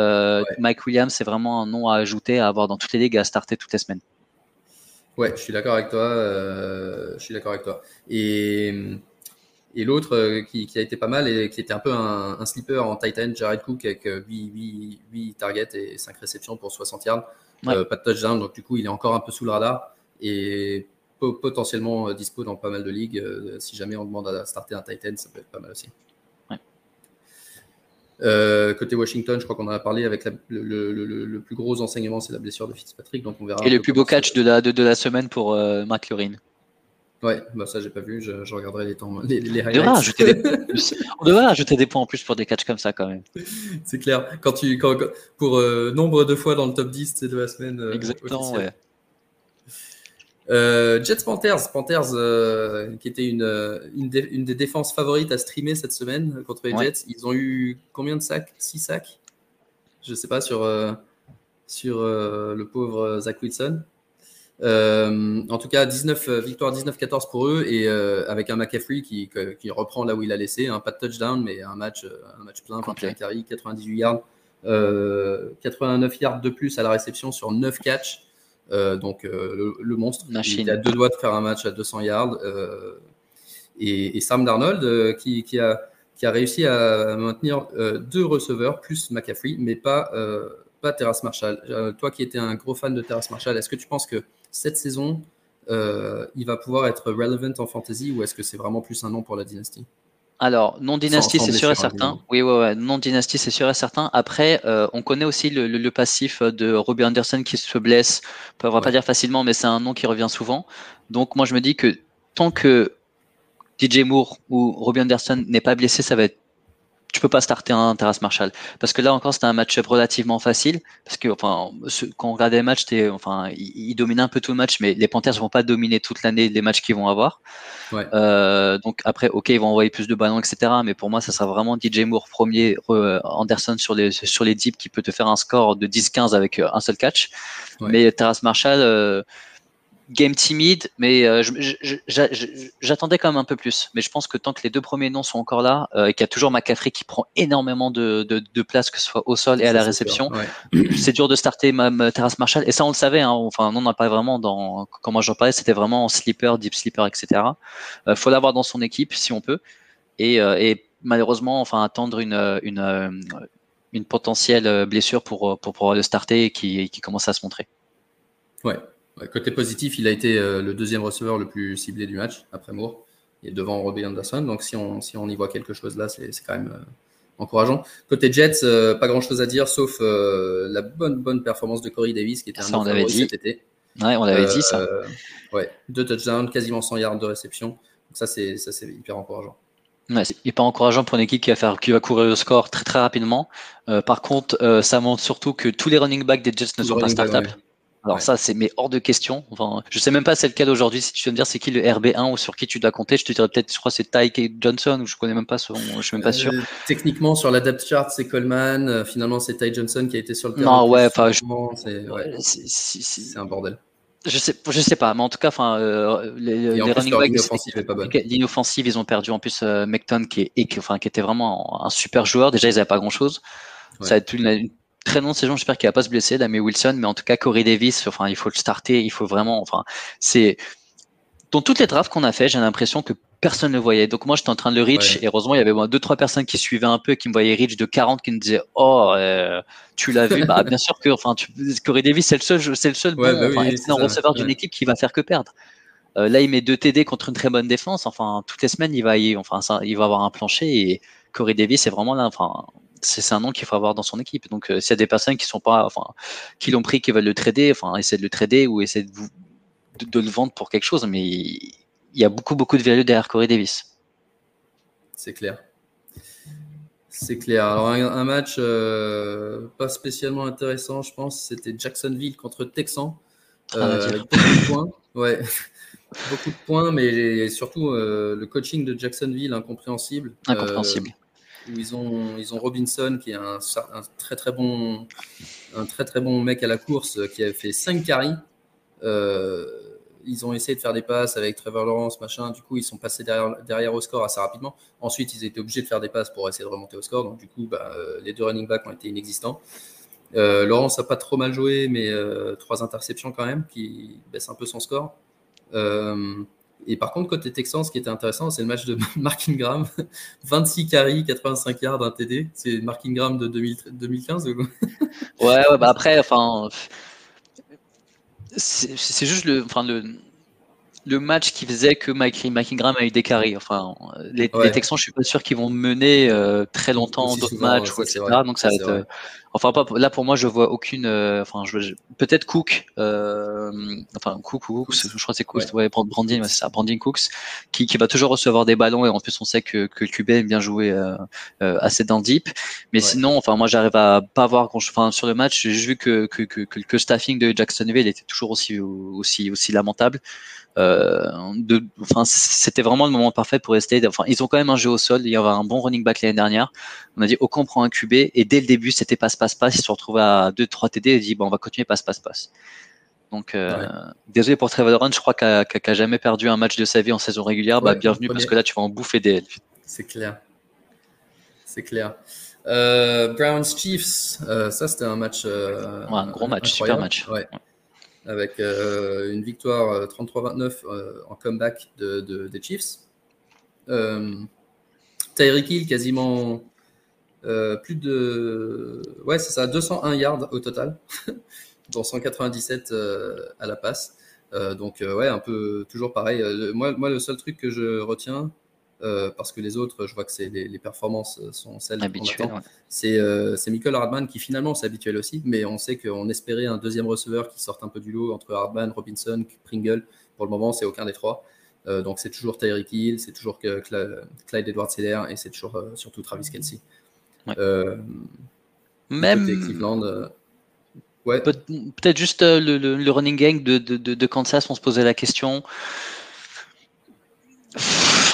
Mike Williams, c'est vraiment un nom à ajouter, à avoir dans toutes les ligues, à starter toutes les semaines. Ouais, je suis d'accord avec toi. Euh, je suis d'accord avec toi. Et, et l'autre euh, qui, qui, a été pas mal et qui était un peu un, un sleeper en Titan, Jared Cook avec 8, 8, 8 targets et 5 réceptions pour 60 yards. Euh, pas de touchdown, donc du coup, il est encore un peu sous le radar et potentiellement dispo dans pas mal de ligues. si jamais on demande à starter un Titan, ça peut être pas mal aussi. Euh, côté Washington, je crois qu'on en a parlé avec le, plus gros enseignement, c'est la blessure de Fitzpatrick. Donc on verra Et le plus beau catch de la, de, la semaine pour euh, McLaurin. Ouais, bah ça j'ai pas vu, je, regarderai les temps, les, les highlights. [laughs] On devrait, ajouter des, points en plus pour des catchs comme ça quand même. C'est clair. Quand tu, quand, pour euh, nombre de fois dans le top 10 de la semaine. Euh, Exactement, ouais. Euh, Jets Panthers, Panthers qui était une, une, des défenses favorites à streamer cette semaine contre les Jets. Ils ont eu combien de sacs? 6 sacs? Je sais pas sur, sur le pauvre Zach Wilson. En tout cas, 19 victoire 19-14 pour eux et avec un McCaffrey qui, qui, reprend là où il a laissé, pas de touchdown mais un match, un match plein, 21 carry, 98 yards, 89 yards de plus à la réception sur 9 catchs. Euh, donc euh, le, monstre, il a deux doigts de faire un match à 200 yards. Euh, et, Sam Darnold qui, a, qui a réussi à maintenir deux receveurs plus McCaffrey, mais pas, pas Terrace Marshall. toi qui étais un gros fan de Terrace Marshall, est-ce que tu penses que cette saison, il va pouvoir être relevant en fantasy ou est-ce que c'est vraiment plus un nom pour la dynastie? Alors, non dynastie, c'est sûr et certain. Oui, ouais, ouais. non dynastie, c'est sûr et certain. Après, euh, on connaît aussi le, passif de Robbie Anderson qui se blesse. On ne va pas dire facilement, mais c'est un nom qui revient souvent. Donc, moi, je me dis que tant que DJ Moore ou Robbie Anderson n'est pas blessé, ça va être tu peux pas starter un Terrace Marshall. Parce que là encore c'était un match-up relativement facile. Parce que enfin quand on regardait les matchs enfin ils, dominaient un peu tout le match mais les Panthers vont pas dominer toute l'année les matchs qu'ils vont avoir. Ouais. euh, donc après ok ils vont envoyer plus de ballons etc. Mais pour moi ça sera vraiment DJ Moore premier Anderson sur les sur les dips qui peut te faire un score de 10-15 avec euh, un seul catch. Mais Terrace Marshall euh, game timide, mais euh, j'attendais quand même un peu plus. Mais je pense que tant que les deux premiers noms sont encore là, euh, et qu'il y a toujours McCaffrey qui prend énormément de, de, place, que ce soit au sol et à la réception, [clears throat] c'est dur de starter ma, Terrace Marshall. Et ça, on le savait. Hein, enfin, on n'en pas vraiment dans. Quand moi j'en parlais, c'était vraiment en sleeper, deep sleeper, etc. Euh, faut l'avoir dans son équipe si on peut. Et, et malheureusement, enfin, attendre une, une, une potentielle blessure pour, pour pouvoir le starter et qui, qui commence à se montrer. Ouais, Côté positif, il a été euh, le deuxième receveur le plus ciblé du match, après Moore. Il est devant Robbie Anderson. Donc, si on, si on y voit quelque chose là, c'est quand même euh, encourageant. Côté Jets, euh, pas grand chose à dire, sauf la bonne, bonne performance de Corey Davis, qui était un on avait dit. cet été. Ouais, on avait dit ça. ouais, deux touchdowns, quasiment 100 yards de réception. Donc, ça, c'est hyper encourageant. Ouais, c'est hyper encourageant pour une équipe qui va, faire, qui va courir le score très très rapidement. par contre, ça montre surtout que tous les running backs des Jets ne sont pas startables. Alors ça, c'est mais hors de question. Enfin, je sais même pas c'est lequel aujourd'hui. Si tu veux me dire c'est qui le RB1 ou sur qui tu dois compter, je te dirais peut-être, je crois c'est Tyke Johnson ou je connais même pas son, je suis même pas sûr. Euh, techniquement sur la depth chart c'est Coleman. Euh, finalement c'est Ty Johnson qui a été sur le terrain. Non ouais, enfin c'est un bordel. Je sais, je sais pas, mais en tout cas, enfin, euh, les, les running backs, l'inoffensive, ils ont perdu en plus euh, qui est, enfin, qui était vraiment un super joueur. Déjà, ils avaient pas grand chose. Ça va être une, une très long de saison. J'espère qu'il va pas se blesser, mais Wilson. Mais en tout cas, Corey Davis, enfin, il faut le starter. Il faut vraiment, enfin, c'est dans toutes les drafts qu'on a fait, j'ai l'impression que personne ne le voyait. Donc moi, j'étais en train de le reach et heureusement, il y avait deux trois personnes qui suivaient un peu, qui me voyaient reach de 40, qui me disaient oh euh, tu l'as vu Bah bien sûr que enfin tu, Corey Davis c'est le seul c'est le seul bon, bah receveur d'une équipe qui va faire que perdre. Euh, là, il met deux TD contre une très bonne défense. Enfin, toutes les semaines, il va, y, enfin, ça, il va avoir un plancher et Corey Davis, c'est vraiment là. Enfin, c'est un nom qu'il faut avoir dans son équipe. Donc, euh, s'il y a des personnes qui sont pas, enfin, qui l'ont pris, qui veulent le trader, enfin, essayer de le trader ou essayer de, vous, de, le vendre pour quelque chose. Mais il y a beaucoup, beaucoup de value derrière Corey Davis. c'est clair. C'est clair. Alors, un, match euh, pas spécialement intéressant, je pense, c'était Jacksonville contre Texan. Euh, avec beaucoup de points. Ouais. [laughs] beaucoup de points, mais surtout euh, le coaching de Jacksonville incompréhensible. Incompréhensible. Où ils ont, Robinson, qui est un, très, très bon, mec à la course, qui a fait 5 carries ils ont essayé de faire des passes avec Trevor Lawrence, machin. Du coup, ils sont passés derrière, au score assez rapidement. Ensuite, ils étaient obligés de faire des passes pour essayer de remonter au score. Donc, du coup, bah, euh, les deux running backs ont été inexistants. Euh, Lawrence n'a pas trop mal joué, mais euh, trois interceptions quand même, qui baissent un peu son score. Et par contre, côté Texans, ce qui était intéressant, c'est le match de [laughs] Mark Ingram. 26 carries, 85 yards, un TD. C'est Mark Ingram de 2015 Ouais, ouais bah après, enfin c'est juste le, enfin le, le match qui faisait que Mike, Ingram a eu des carrés. Enfin, les, Texans, je suis pas sûr qu'ils vont mener euh, très longtemps d'autres matchs, etc. Donc ça va être, enfin pas, là pour moi, je vois aucune. Euh, enfin, je, peut-être Cook. enfin Cook, Cook, je crois que c'est Cook. Ouais. Brandin, c'est ça, Brandin Cooks, qui, qui va toujours recevoir des ballons et en plus on sait que, que le QB aime bien jouer assez dans le deep. Mais sinon, enfin moi j'arrive à pas voir. Enfin sur le match, j'ai juste vu que que, que que, le staffing de Jacksonville était toujours aussi aussi aussi lamentable. Euh, de, enfin, c'était vraiment le moment parfait pour rester. Enfin, ils ont quand même un jeu au sol. Il y avait un bon running back l'année dernière. On a dit, aucun prend un QB. Et dès le début, c'était passe, passe, passe. Ils se retrouvaient à 2-3 TD et dit, bon, on va continuer passe, passe, passe. Donc, euh, désolé pour Trevor Lawrence, je crois qu'il n'a jamais perdu un match de sa vie en saison régulière. bah, bienvenue parce que là, tu vas en bouffer des. C'est clair. C'est clair. Euh, Browns Chiefs, ça c'était un match. un gros match, super match. Ouais avec euh, une victoire 33-29 euh, euh, en comeback de, des Chiefs. Tyreek Hill, quasiment plus de. Ouais, c'est ça, 201 yards au total, [laughs] dont 197 à la passe. donc, ouais, un peu toujours pareil. moi, moi, le seul truc que je retiens, euh, parce que les autres, je vois que c'est les, performances sont celles habituelles. C'est euh, Michael Hardman qui finalement c'est habituel aussi, mais on sait qu'on espérait un deuxième receveur qui sorte un peu du lot entre Hardman, Robinson, Pringle. Pour le moment, c'est aucun des trois. Euh, donc c'est toujours Tyreek Hill, c'est toujours Clyde Edward Seller et c'est toujours surtout Travis Kelsey. Même Cleveland. Ouais. Peut-être juste le, running gang de, de, de, Kansas, on se posait la question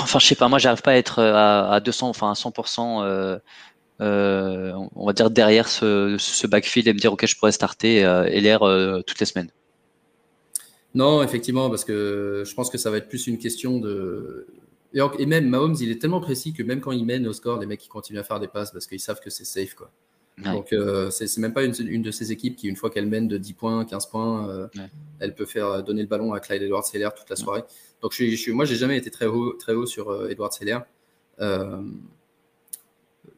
enfin, je sais pas, moi, j'arrive pas à être euh, à, 200, enfin à 100%, euh, euh, on va dire derrière ce, ce, backfield et me dire ok, je pourrais starter et l'air toutes les semaines. Non, effectivement, parce que je pense que ça va être plus une question de. Et, même Mahomes, il est tellement précis que même quand il mène au score, les mecs ils continuent à faire des passes parce qu'ils savent que c'est safe. Quoi. Donc, c'est même pas une, de ces équipes qui, une fois qu'elle mène de 10 points, 15 points, elle peut faire donner le ballon à Clyde Edwards Seller toute la soirée. Donc, je suis, moi, j'ai jamais été très haut, très haut sur euh, Edward Seller.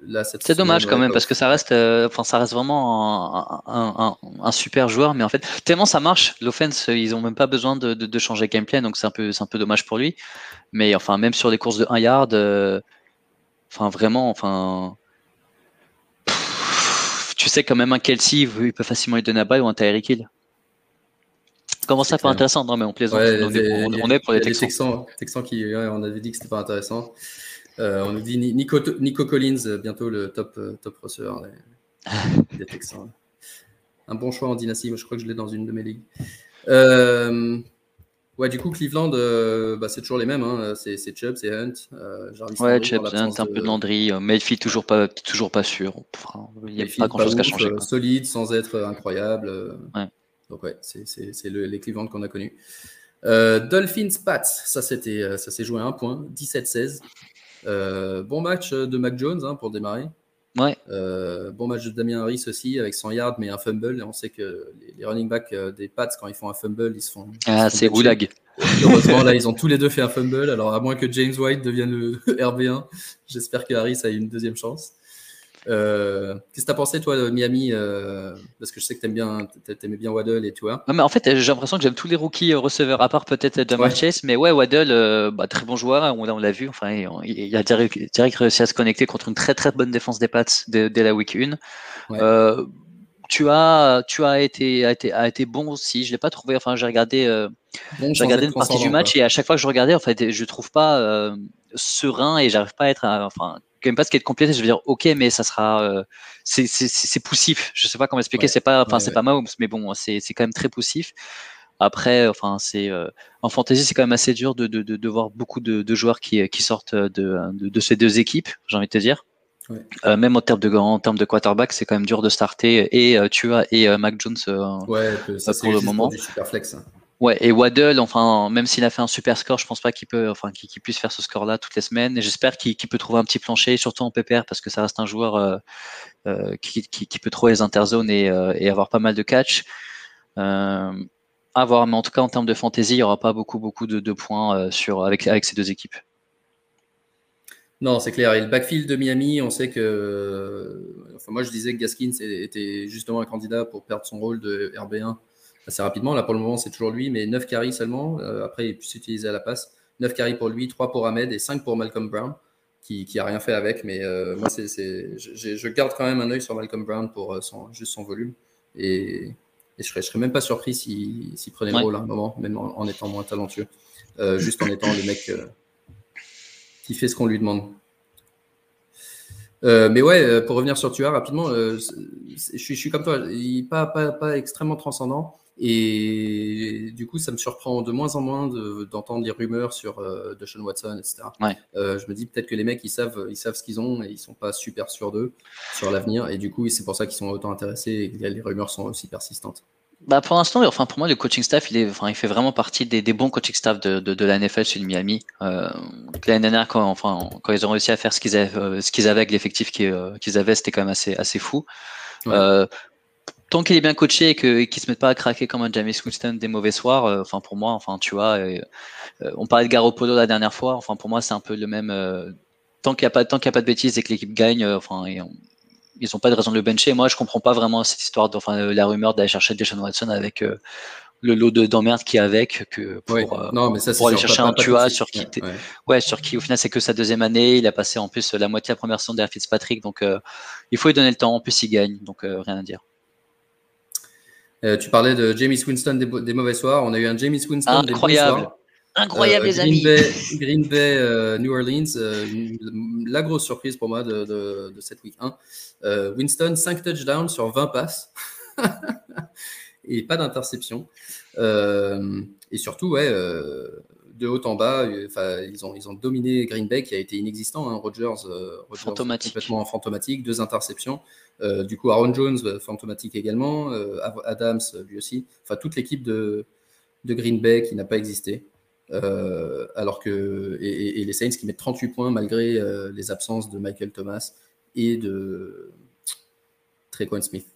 Euh, c'est dommage quand même parce que ça reste, euh, enfin ça reste vraiment un, super joueur, mais en fait tellement ça marche, l'offense ils ont même pas besoin de, de, changer gameplay, donc c'est un peu, c'est un peu dommage pour lui. Mais enfin même sur des courses de 1 yard, enfin vraiment, enfin tu sais quand même un Kelsey, il peut facilement lui donner la balle ou un Tyreek Hill comment ça pas intéressant Non, mais on plaisante. on, est, pour les Texans. Texans, qui, on avait dit que c'était pas intéressant. Euh, on nous dit Nico, Nico, Collins, bientôt le top, euh, top receveur des, Texans. Un bon choix en dynastie. je crois que je l'ai dans une de mes ligues. Euh, ouais, du coup, Cleveland, bah, c'est toujours les mêmes. Hein. C'est Chubb, c'est Hunt. ouais, Chubb, Hunt, un peu de Landry. Mayfield, toujours pas, toujours pas sûr. il n'y a pas grand chose qui a changé. solide, sans être incroyable. Ouais. Donc ouais, c'est les Cleveland qu'on a connus. Euh, Dolphins Pats, ça c'était euh, ça s'est joué à un point, 17-16. Euh, bon match de Mac Jones hein, pour démarrer. Ouais. bon match de Damien Harris aussi avec 100 yards mais un fumble. Et on sait que les, running backs des Pats quand ils font un fumble ils se font. Ah c'est goulag. Heureusement là ils ont [laughs] tous les deux fait un fumble. Alors à moins que James White devienne le [laughs] RB1, j'espère que Harris a une deuxième chance. Euh, qu'est-ce que tu as pensé, toi, de Miami euh, Parce que je sais que tu bien, aimais bien Waddle et toi. mais en fait, j'ai l'impression que j'aime tous les rookies euh, receveurs, à part peut-être Jamal Chase. Mais ouais, Waddle, bah, très bon joueur, on, on l'a vu. Enfin, il, a direct, réussi à se connecter contre une très très bonne défense des Pats dès, la week 1. tu as, tu as été, a été, a été bon aussi. Je l'ai pas trouvé. Enfin, j'ai regardé, j'ai regardé une partie du match et à chaque fois que je regardais, en fait, je trouve pas serein et j'arrive pas à être, enfin, quand même pas ce qui est complété. Je veux dire, ok, mais ça sera, euh, c'est poussif. Je sais pas comment expliquer. c'est pas, enfin, c'est pas Mahomes, mais bon, c'est quand même très poussif. Après, enfin, c'est en fantasy, c'est quand même assez dur de, de, de, voir beaucoup de, joueurs qui, qui sortent de, de, ces deux équipes. J'ai envie de te dire. Euh, même en termes de en termes de quarterback, c'est quand même dur de starter et euh, tu as et euh, Mac Jones ça, pour le moment. Du super flex. Hein. Ouais, et Waddle, enfin, même s'il a fait un super score, je pense pas qu'il puisse faire ce score-là toutes les semaines. J'espère qu'il peut trouver un petit plancher, surtout en PPR, parce que ça reste un joueur qui, qui, peut trouver les interzones et, et, avoir pas mal de catch. mais en tout cas, en termes de fantasy, il y aura pas beaucoup, beaucoup de, de points sur avec avec ces deux équipes. Non, c'est clair. Et le backfield de Miami, on sait que. Enfin, moi, je disais que Gaskins était justement un candidat pour perdre son rôle de RB1 assez rapidement. Là, pour le moment, c'est toujours lui, mais 9 carries seulement. Euh, après, il peut s'utiliser à la passe. 9 carries pour lui, 3 pour Ahmed et 5 pour Malcolm Brown, qui, qui a rien fait avec. Mais euh, moi, c'est, je garde quand même un œil sur Malcolm Brown pour euh, son, juste son volume. Et, et je serais, je serais même pas surpris s'il prenait le rôle à un moment, même en, étant moins talentueux. juste en étant le mec qui fait ce qu'on lui demande. Euh, mais ouais, euh, pour revenir sur Tua rapidement, euh, je, suis, je, suis, comme toi, il pas, pas, pas extrêmement transcendant. Et du coup, ça me surprend de moins en moins d'entendre des rumeurs sur euh, Deshaun Watson, etc. Ouais. je me dis peut-être que les mecs, ils savent, ils savent ce qu'ils ont et ils sont pas super sûrs d'eux sur l'avenir. Et du coup, c'est pour ça qu'ils sont autant intéressés et que les rumeurs sont aussi persistantes. Bah pour l'instant, enfin pour moi, le coaching staff, il est, enfin, il fait vraiment partie des, des bons coaching staff de, de, de la NFL chez Miami. Euh, L'année dernière, quand, enfin, quand ils ont réussi à faire ce qu'ils avaient, euh, ce qu'ils avaient avec l'effectif euh, qu'ils avaient, c'était quand même assez, assez fou. Euh, tant qu'il est bien coaché et qu'il ne se met pas à craquer comme un James Winston des mauvais soirs, euh, enfin pour moi, enfin tu vois, on parlait de Garoppolo la dernière fois, enfin pour moi c'est un peu le même. tant qu'il n'y a pas, tant qu'il a pas de bêtises et que l'équipe gagne, enfin et on, ils n'ont pas de raison de le bencher. Moi, je comprends pas vraiment cette histoire, enfin, euh, la rumeur d'aller chercher Deshaun Watson avec euh, le lot d'emmerde qu'il y a avec que pour, euh, non, mais ça, pour aller chercher un Tua sur qui, ouais, sur qui au final c'est que sa deuxième année. Il a passé en plus la moitié de la première saison derrière Fitzpatrick, donc il faut lui donner le temps. En plus, il gagne, donc rien à dire. Tu parlais de James Winston des, mauvais soirs. On a eu un James Winston des mauvais soirs. Incroyable, les amis. Green Bay, euh, New Orleans, euh, la grosse surprise pour moi de, de, de cette week 1. Euh, Winston, 5 touchdowns sur 20 passes. [laughs] et pas d'interception. et surtout, ouais, de haut en bas, ils, ont, ils ont dominé Green Bay qui a été inexistant. Hein, Rodgers, Rodgers fantomatique. complètement fantomatique, deux interceptions. du coup, Aaron Jones, fantomatique également. Adams, lui aussi. Enfin, toute l'équipe de, de Green Bay qui n'a pas existé. Euh, alors que et, les Saints qui mettent 38 points malgré euh, les absences de Michael Thomas et de Trequan Smith.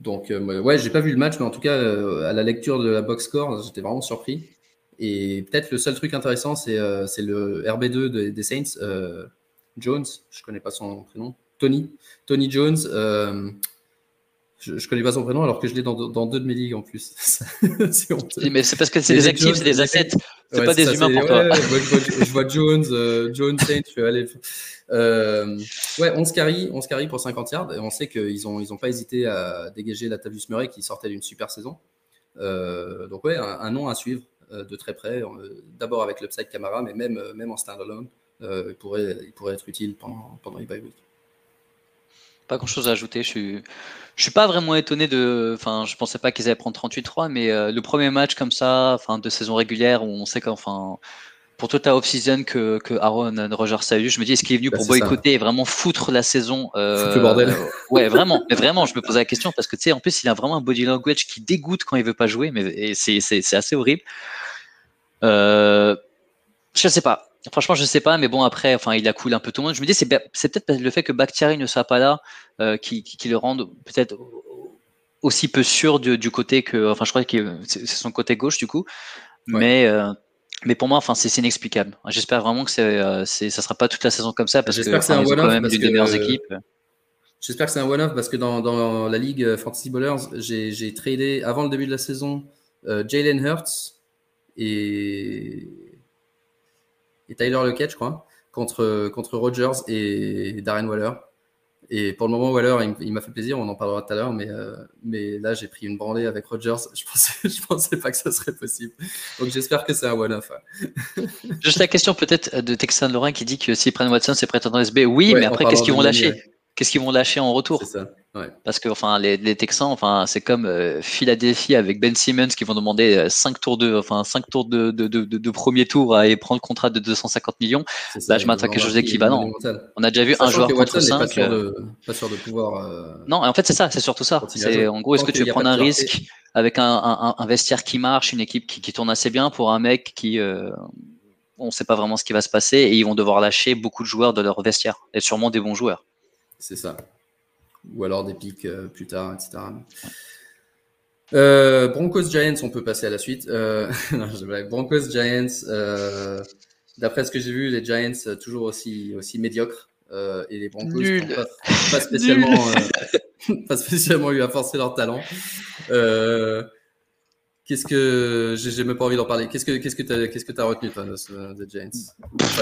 Euh, donc ouais, j'ai pas vu le match, mais en tout cas à la lecture de la box score, j'étais vraiment surpris. Et peut-être le seul truc intéressant, c'est le RB2 des Saints, Jones, je connais pas son prénom, Tony, Tony Jones. Je, ne connais pas son prénom alors que je l'ai dans, deux de mes ligues en plus. [laughs] Mais c'est parce que c'est des actifs, c'est des assets. C'est pas des humains pour toi. je, vois, Jones, euh, Jones Saint, je aller. Euh, ouais, 11 carry, 11 carry pour 50 yards. Et on sait qu'ils n'ont ils ont pas hésité à dégager la Tavius Murray qui sortait d'une super saison. Euh, donc, ouais, un, nom à suivre de très près. D'abord avec l'upside Camara, mais même, même en standalone, il, pourrait, il pourrait être utile pendant, pendant les bye weeks. Pas grand chose à ajouter. Je suis, je suis pas vraiment étonné de. Enfin, je pensais pas qu'ils allaient prendre 38-3, mais euh, le premier match comme ça, enfin, de saison régulière où on sait qu'enfin, pour toute la off-season que, que Aaron Rodgers a eu, je me dis est-ce qu'il est venu bah, pour boycotter et vraiment foutre la saison euh, le bordel. ouais, vraiment. Mais vraiment, je me posais la question parce que tu sais, en plus, il a vraiment un body language qui dégoûte quand il veut pas jouer, mais c'est assez horrible. Euh, je sais pas. Franchement, je sais pas, mais bon, après, enfin, il a coulé un peu tout le monde. Je me dis, c'est peut-être le fait que Bakhtiari ne soit pas là euh, qui, qui, le rende peut-être aussi peu sûr du, côté que, enfin, je crois que c'est son côté gauche du coup, mais euh, mais pour moi, enfin, c'est inexplicable. J'espère vraiment que euh, c'est, ça sera pas toute la saison comme ça parce que, que c'est un quand même des meilleures équipes. J'espère que c'est un one-off parce que dans, dans, la ligue Fantasy Ballers, j'ai tradé avant le début de la saison Jalen Hurts et et Tyler Lockett, je crois, contre, contre Rogers et Darren Waller. Et pour le moment, Waller, il, m'a fait plaisir, on en parlera tout à l'heure, mais, euh, mais là, j'ai pris une branlée avec Rodgers. Je pensais, [laughs] je pensais pas que ça serait possible. Donc j'espère que c'est un one-off. Juste la question peut-être de Texan Lorrain qui dit que s'ils prennent Watson, c'est prêt dans SB. Oui, mais après, qu'est-ce qu'ils vont lâcher? Qu'est-ce qu'ils vont lâcher en retour. Parce que enfin les, les Texans, enfin c'est comme euh, Philadelphie avec Ben Simmons qui vont demander 5 euh, tours de, enfin 5 tours de, de, de, de, premier tour à et prendre le contrat de 250 millions. Là, je m'attends à quelque chose d'équivalent. On a déjà vu un joueur contre 5. Pas sûr, de, pas sûr de pouvoir. Euh, non, en fait c'est ça, c'est surtout ça. C'est en gros, est-ce que tu veux prendre un risque avec un, un, un, vestiaire qui marche, une équipe qui, qui, tourne assez bien pour un mec qui euh, on ne sait pas vraiment ce qui va se passer et ils vont devoir lâcher beaucoup de joueurs de leur vestiaire et sûrement des bons joueurs. C'est ça ou alors des pics euh, plus tard, etc. Euh, Broncos Giants, on peut passer à la suite. Euh, [laughs] Broncos Giants, euh, d'après ce que j'ai vu, les Giants euh, toujours aussi aussi médiocres euh, et les Broncos pas, pas, spécialement [laughs] pas spécialement eu à forcer leur talent. Qu'est-ce que j'ai même pas envie d'en parler. Qu'est-ce que qu'est-ce que tu qu'est-ce que as retenu toi de, de Giants?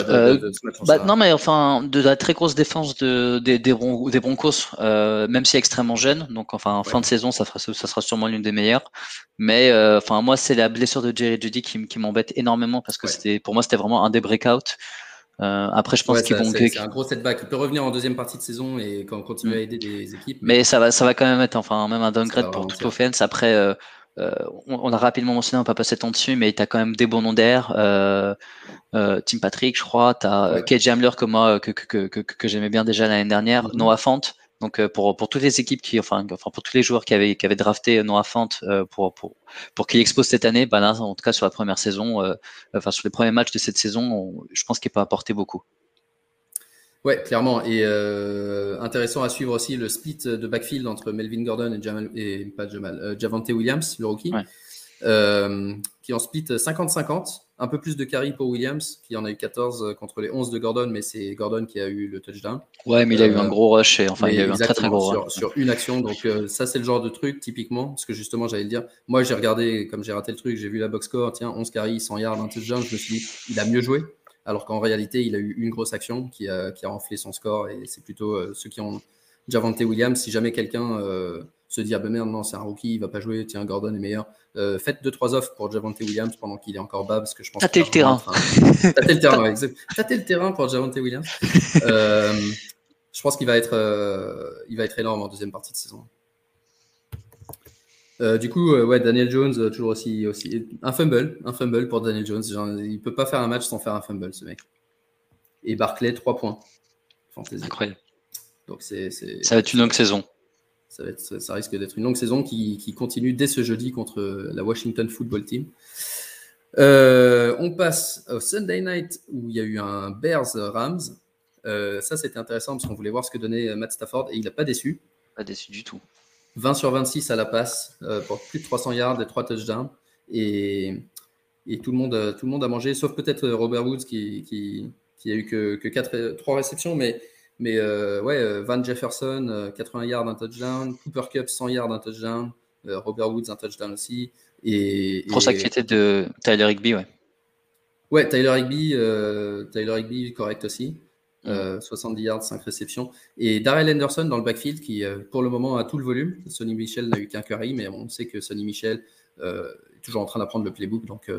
Euh, bah, Non mais enfin de la très grosse défense de, des, des, Broncos, euh, même si extrêmement jeune. Donc enfin en fin de saison ça sera ça sera sûrement l'une des meilleures. Mais euh, enfin moi c'est la blessure de Jerry Judy qui, qui m'embête énormément parce que c'était pour moi c'était vraiment un des breakouts. Euh, après, je pense qu'ils vont. C'est un gros setback. Il peut revenir en deuxième partie de saison et quand continuer à mm. aider des équipes. Mais... ça va, ça va quand même être, enfin, même un downgrade pour toute l'offense. Après, euh, euh, on, a rapidement mentionné, on va pas passer tant dessus, mais tu as quand même des bons noms d'air. Euh, euh, Tim Patrick, je crois. Tu as ouais. Kate Jamler que moi, que, que, que, que j'aimais bien déjà l'année dernière. Mm-hmm. Noah Fant. Donc pour, pour toutes les équipes qui, enfin, enfin pour tous les joueurs qui avaient, qui avaient drafté Noah Fant pour, pour, pour qu'il expose cette année, bah là, en tout cas sur la première saison, enfin sur les premiers matchs de cette saison, je pense qu'il peut apporter beaucoup. Ouais, clairement. Et euh, intéressant à suivre aussi le split de backfield entre Melvin Gordon et, Jamal, et pas Jamal, euh, Javante Williams, le rookie, ouais. euh, qui en split 50-50. Un peu plus de carry pour Williams, qui en a eu 14 contre les 11 de Gordon, mais c'est Gordon qui a eu le touchdown. Ouais, mais il a eu un gros rush, et, enfin, il a eu un très très gros sur, rush. Sur une action, donc ça c'est le genre de truc, typiquement, parce que justement, j'allais le dire, moi j'ai regardé, comme j'ai raté le truc, j'ai vu la box score, tiens, 11 carry, 100 yards, un touchdown, je me suis dit, il a mieux joué, alors qu'en réalité, il a eu une grosse action qui a, qui a enflé son score, et c'est plutôt euh, ceux qui ont Javante Williams. Si jamais quelqu'un euh, se dit, ah ben merde, non, c'est un rookie, il va pas jouer, tiens, Gordon est meilleur, euh, faites deux, trois offres pour Javante Williams pendant qu'il est encore bas, parce que je pense Tâtez le terrain. Tâtez le terrain, ouais, Tâtez le terrain pour Javante Williams. Euh, je pense qu'il va être, euh, il va être énorme en deuxième partie de saison. Euh, du coup, euh, ouais, Daniel Jones, euh, toujours aussi, aussi. Un fumble, un fumble pour Daniel Jones. Genre, il peut pas faire un match sans faire un fumble, ce mec. Et Barclay, 3 points. Fantasy. Incroyable. Donc c'est, ça va être une longue saison. Ça, va être, ça risque d'être une longue saison qui, qui, continue dès ce jeudi contre la Washington Football Team. On passe au Sunday night où il y a eu un Bears Rams. Ça, c'était intéressant parce qu'on voulait voir ce que donnait Matt Stafford et il n'a pas déçu. Pas déçu du tout. 20 sur 26 à la passe euh, pour plus de 300 yards et 3 touchdowns. Et, et tout, le monde, tout le monde a mangé, sauf peut-être Robert Woods qui, qui, qui, a eu que, que 4, 3 réceptions. Mais, mais euh, ouais, Van Jefferson, 80 yards, un touchdown. Cooper Cup, 100 yards, un touchdown. Euh, Robert Woods, un touchdown aussi. Et, Trop de Tyler Higby, ouais. Ouais, Tyler Higby, euh, Tyler Higby, correct aussi. 70 euh, yards, 5 réceptions. Et Darrell Henderson dans le backfield qui, euh, pour le moment, a tout le volume. Sonny Michel n'a eu qu'un curry, mais on sait que Sonny Michel euh, est toujours en train d'apprendre le playbook. Donc,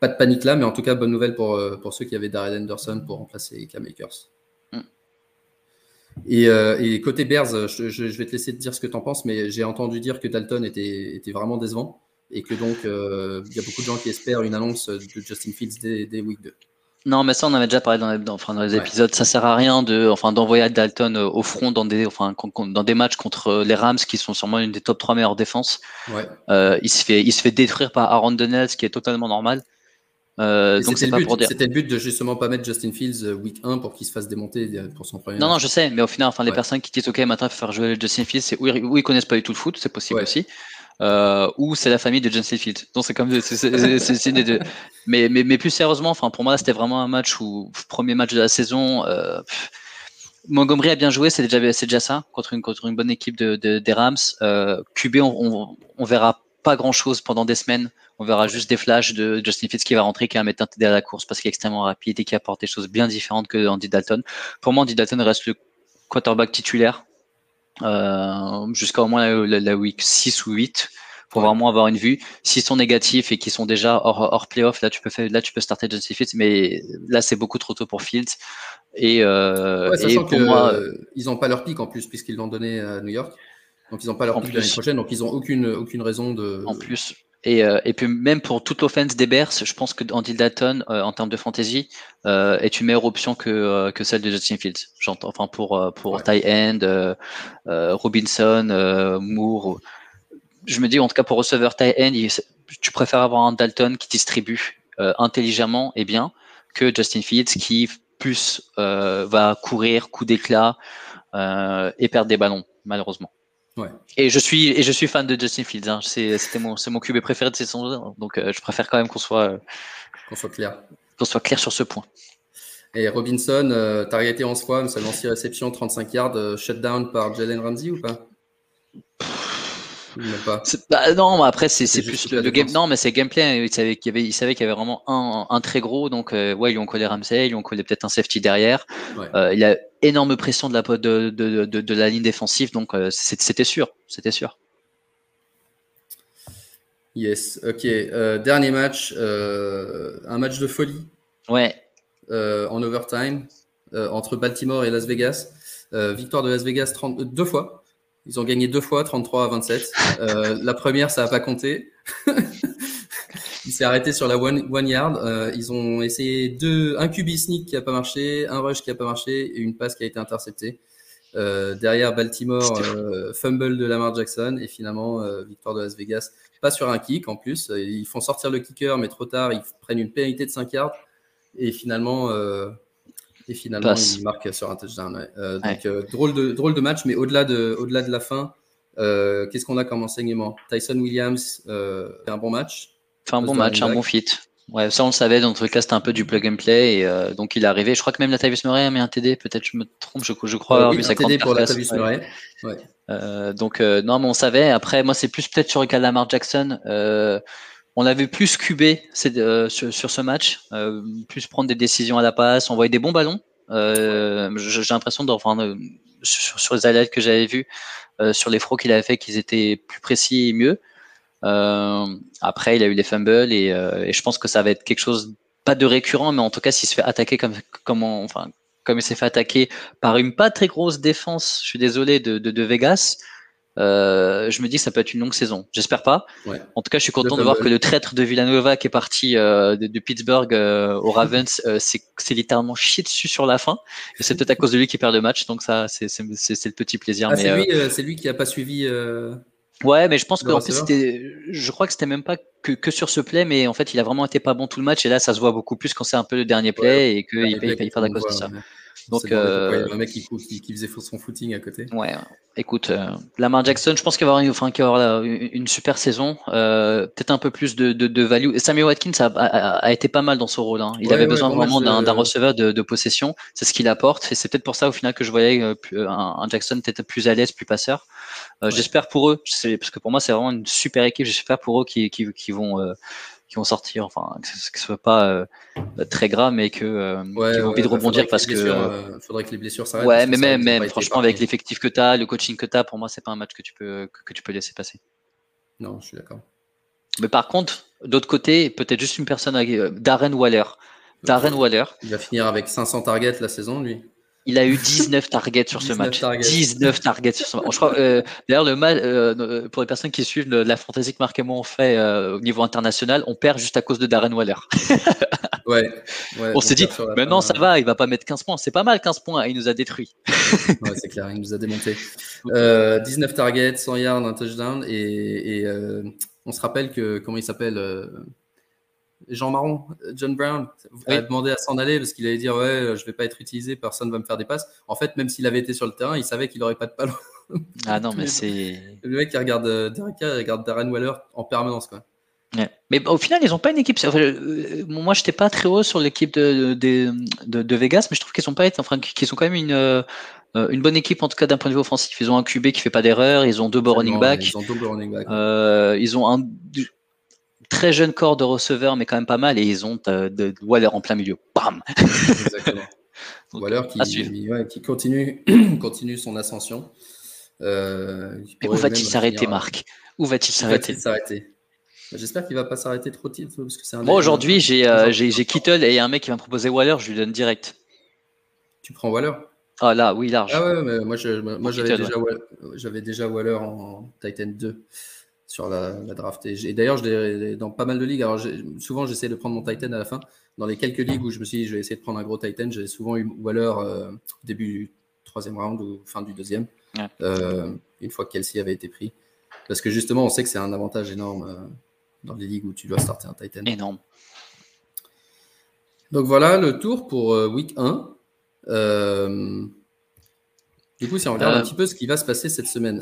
pas de panique là, mais en tout cas, bonne nouvelle pour, pour ceux qui avaient Darrell Henderson pour remplacer Cam Akers. Mm. Et, et, côté Bears, je, je, vais te laisser te dire ce que tu en penses, mais j'ai entendu dire que Dalton était, était vraiment décevant et que donc il y a beaucoup de gens qui espèrent une annonce de Justin Fields dès, dès week 2. Non, mais ça, on avait déjà parlé dans les, dans, enfin, dans les épisodes. Ça sert à rien de, enfin, d'envoyer Dalton euh, au front dans des, enfin, dans des matchs contre euh, les Rams, qui sont sûrement une des top 3 meilleures défenses. Ouais. Euh, il se fait, il se fait détruire par Aaron Donald, ce qui est totalement normal. Euh, donc c'est pas but, pour dire. C'était le but de justement pas mettre Justin Fields week 1 pour qu'il se fasse démonter pour son premier. Non, non, je sais, mais au final, enfin, les ouais. personnes qui disent OK, maintenant, il faut faire jouer Justin Fields, c'est où, où, ils connaissent pas du tout le foot, c'est possible ouais. aussi euh, ou c'est la famille de Justin Fields. Donc c'est comme c'est. Mais, mais, plus sérieusement, enfin pour moi c'était vraiment un match où premier match de la saison. Euh, Montgomery a bien joué, c'est déjà ça contre une bonne équipe de, de des Rams. Euh, QB on, on, on, verra pas grand chose pendant des semaines. On verra juste des flashs de Justin Fields qui va rentrer, qui va mettre un TD à la course parce qu'il est extrêmement rapide et qui apporte des choses bien différentes que Andy Dalton. Pour moi, Andy Dalton reste le quarterback titulaire jusqu'à au moins la, week 6 ou 8 pour vraiment avoir une vue. S'ils sont négatifs et qu'ils sont déjà hors, hors playoff, là tu peux faire, là tu peux starter Justin Fields, mais là c'est beaucoup trop tôt pour Fields. Et, pour moi, ils n'ont pas leur pic en plus puisqu'ils l'ont donné à New York. Donc ils n'ont pas leur pic l'année prochaine, donc ils n'ont aucune, aucune raison de. En plus. Et, euh, et puis même pour toute l'offense des Bears, je pense que Andy Dalton, euh, en termes de fantasy, euh, est une meilleure option que, que celle de Justin Fields. J'entends, enfin pour pour Ty End, Robinson, Moore. Je me dis en tout cas pour receveur Ty End, tu préfères avoir un Dalton qui distribue intelligemment et bien que Justin Fields qui plus va courir coup d'éclat et perdre des ballons malheureusement. Et je suis et je suis fan de Justin Fields. Hein. C'était mon c'est mon QB préféré de cette saison, donc euh, je préfère quand même qu'on soit euh, qu'on soit clair. Qu'on soit clair sur ce point. Et Robinson, euh, targeté 11 fois, mais seulement 6 réceptions, 35 yards, euh, shutdown par Jalen Ramsey ou pas? Bah, non, mais après c'est plus le, game. Non, mais c'est gameplay. Il savait qu'il y avait, il savait qu'il y avait vraiment un, un très gros. Donc euh, ouais, ils lui ont collé Ramsey, ils lui ont collé peut-être un safety derrière. Euh, il y a énorme pression de la de, de, de, de la ligne défensive, donc euh, c'était sûr, c'était sûr. Yes, ok. dernier match, un match de folie. Ouais. en overtime entre Baltimore et Las Vegas. victoire de Las Vegas 30, deux fois. Ils ont gagné deux fois, 33 à 27. Euh, la première, ça n'a pas compté. [laughs] Il s'est arrêté sur la one, one yard. Euh, ils ont essayé deux, un QB sneak qui n'a pas marché, un rush qui n'a pas marché et une passe qui a été interceptée. Euh, derrière Baltimore, euh, fumble de Lamar Jackson et finalement euh, victoire de Las Vegas. Pas sur un kick en plus. Ils font sortir le kicker, mais trop tard. Ils prennent une pénalité de 5 yards et finalement et finalement, il marque sur un touchdown. Euh, donc, euh, drôle, de, drôle de match, mais au-delà de, au-delà de la fin, euh, qu'est-ce qu'on a comme enseignement? Tyson Williams fait un bon match. Fait un bon match, un bon fit. Ouais, ça on le savait, dans le cas c'était un peu du plug and play, et donc il est arrivé. Je crois que même la Tavis Murray a mis un TD, peut-être je me trompe, je, je crois avoir vu un TD pour la Tavis Murray. Ouais. donc non, mais on savait. Après, moi c'est plus peut-être sur le cas de Lamar Jackson. On l'avait plus cubé euh, sur, sur, ce match, euh, plus prendre des décisions à la passe, envoyer des bons ballons. Euh, J'ai l'impression, enfin, euh, sur, sur, les highlights que j'avais vus, euh, sur les frocs qu'il avait fait, qu'ils étaient plus précis et mieux. après, il a eu les fumbles et, et, je pense que ça va être quelque chose, pas de récurrent, mais en tout cas, s'il se fait attaquer comme, comme enfin, comme il s'est fait attaquer par une pas très grosse défense, je suis désolé, de, de, de Vegas, euh, je me dis que ça peut être une longue saison. J'espère pas. En tout cas, je suis content de, voir que le traître de Villanova qui est parti euh, de, Pittsburgh euh, au [laughs] Ravens, euh, c'est littéralement chié dessus sur la fin. Et c'est peut-être à cause de lui qui perd le match. Donc ça, c'est le petit plaisir. Ah, c'est lui, c'est lui qui a pas suivi. Ouais, mais je pense qu'en fait, c'était, je crois que c'était même pas que, que, sur ce play, mais en fait, il a vraiment été pas bon tout le match. Et là, ça se voit beaucoup plus quand c'est un peu le dernier play et qu'il paye, paye, à cause de ça. Donc, euh, un mec qui, qui, faisait son footing à côté. Ouais, écoute, euh, Lamar Jackson, je pense qu'il va avoir, enfin, va avoir une, super saison, euh, peut-être un peu plus de, de, de value. Samuel Watkins a, a, été pas mal dans son rôle. Hein. Il avait besoin vraiment d'un receveur de, de possession. C'est ce qu'il apporte. Et c'est peut-être pour ça, au final, que je voyais euh, un, un Jackson peut-être plus à l'aise, plus passeur. Euh, j'espère pour eux, parce que pour moi, c'est vraiment une super équipe. J'espère pour eux qui, qui, qui vont qui vont sortir, enfin que ce, soit pas euh, très grave, mais que euh, ouais, ont envie de rebondir parce que. Euh, faudrait que les blessures s'arrêtent. Ouais, mais même, même franchement, avec l'effectif que tu as, le coaching que tu as, pour moi, c'est pas un match que tu peux que, tu peux laisser passer. Non, je suis d'accord. Mais par contre, d'autre côté, peut-être juste une personne, Darren Waller. Darren Waller. Il va finir avec 500 targets la saison, lui. Il a eu 19 targets sur ce match. 19 targets sur ce match. Je crois, euh, d'ailleurs, le mal, euh, pour les personnes qui suivent la fantaisie que Marc et moi on fait euh, au niveau international, on perd juste à cause de Darren Waller. [laughs] ouais, On s'est dit, maintenant ça va, il va pas mettre 15 points. C'est pas mal 15 points, il nous a détruit. [laughs] ouais, c'est clair, il nous a démonté. 19 targets, 100 yards, un touchdown. Et, et on se rappelle que, comment il s'appelle Jean Marron, John Brown, a demandé à s'en aller parce qu'il allait dire ouais, je vais pas être utilisé, personne va me faire des passes. En fait, même s'il avait été sur le terrain, il savait qu'il aurait pas de ballon. Ah non, mais c'est le mec qui regarde euh, Derek il regarde Darren Waller en permanence quoi. Mais au final, ils n'ont pas une équipe. Euh, moi, je n'étais pas très haut sur l'équipe de, de, de, Vegas, mais je trouve qu'ils sont pas enfin, qu'ils sont quand même une, euh, une bonne équipe en tout cas d'un point de vue offensif. Ils ont un QB qui fait pas d'erreur, ils ont deux running backs. Ils ont deux running backs. ils ont un très jeune corps de receveurs, mais quand même pas mal, et ils ont euh, de, Waller en plein milieu. Bam [laughs] Waller qui, qui continue, [clears throat] continue son ascension. Euh, où va-t-il s'arrêter, Marc? Où va-t-il s'arrêter? J'espère qu'il va pas s'arrêter trop tôt. Parce que Moi, aujourd'hui, j'ai euh, Kittle et un mec qui va me proposer Waller, je lui donne direct. Tu prends Waller? Ah là, oui, large. Ah ouais, mais moi, j'avais déjà, Waller, déjà Waller en Titan 2 sur la, draft. Et, d'ailleurs, je dans pas mal de ligues. Alors, souvent, j'essaie de prendre mon Titan à la fin. Dans les quelques ligues où je me suis dit, je vais essayer de prendre un gros Titan, j'ai souvent eu Waller euh, début du troisième round ou fin du deuxième. Euh, une fois que Kelsey avait été pris. Parce que justement, on sait que c'est un avantage énorme euh, dans les ligues où tu dois starter un Titan. Énorme. Donc voilà le tour pour euh, week 1. du coup, si on regarde un petit peu ce qui va se passer cette semaine.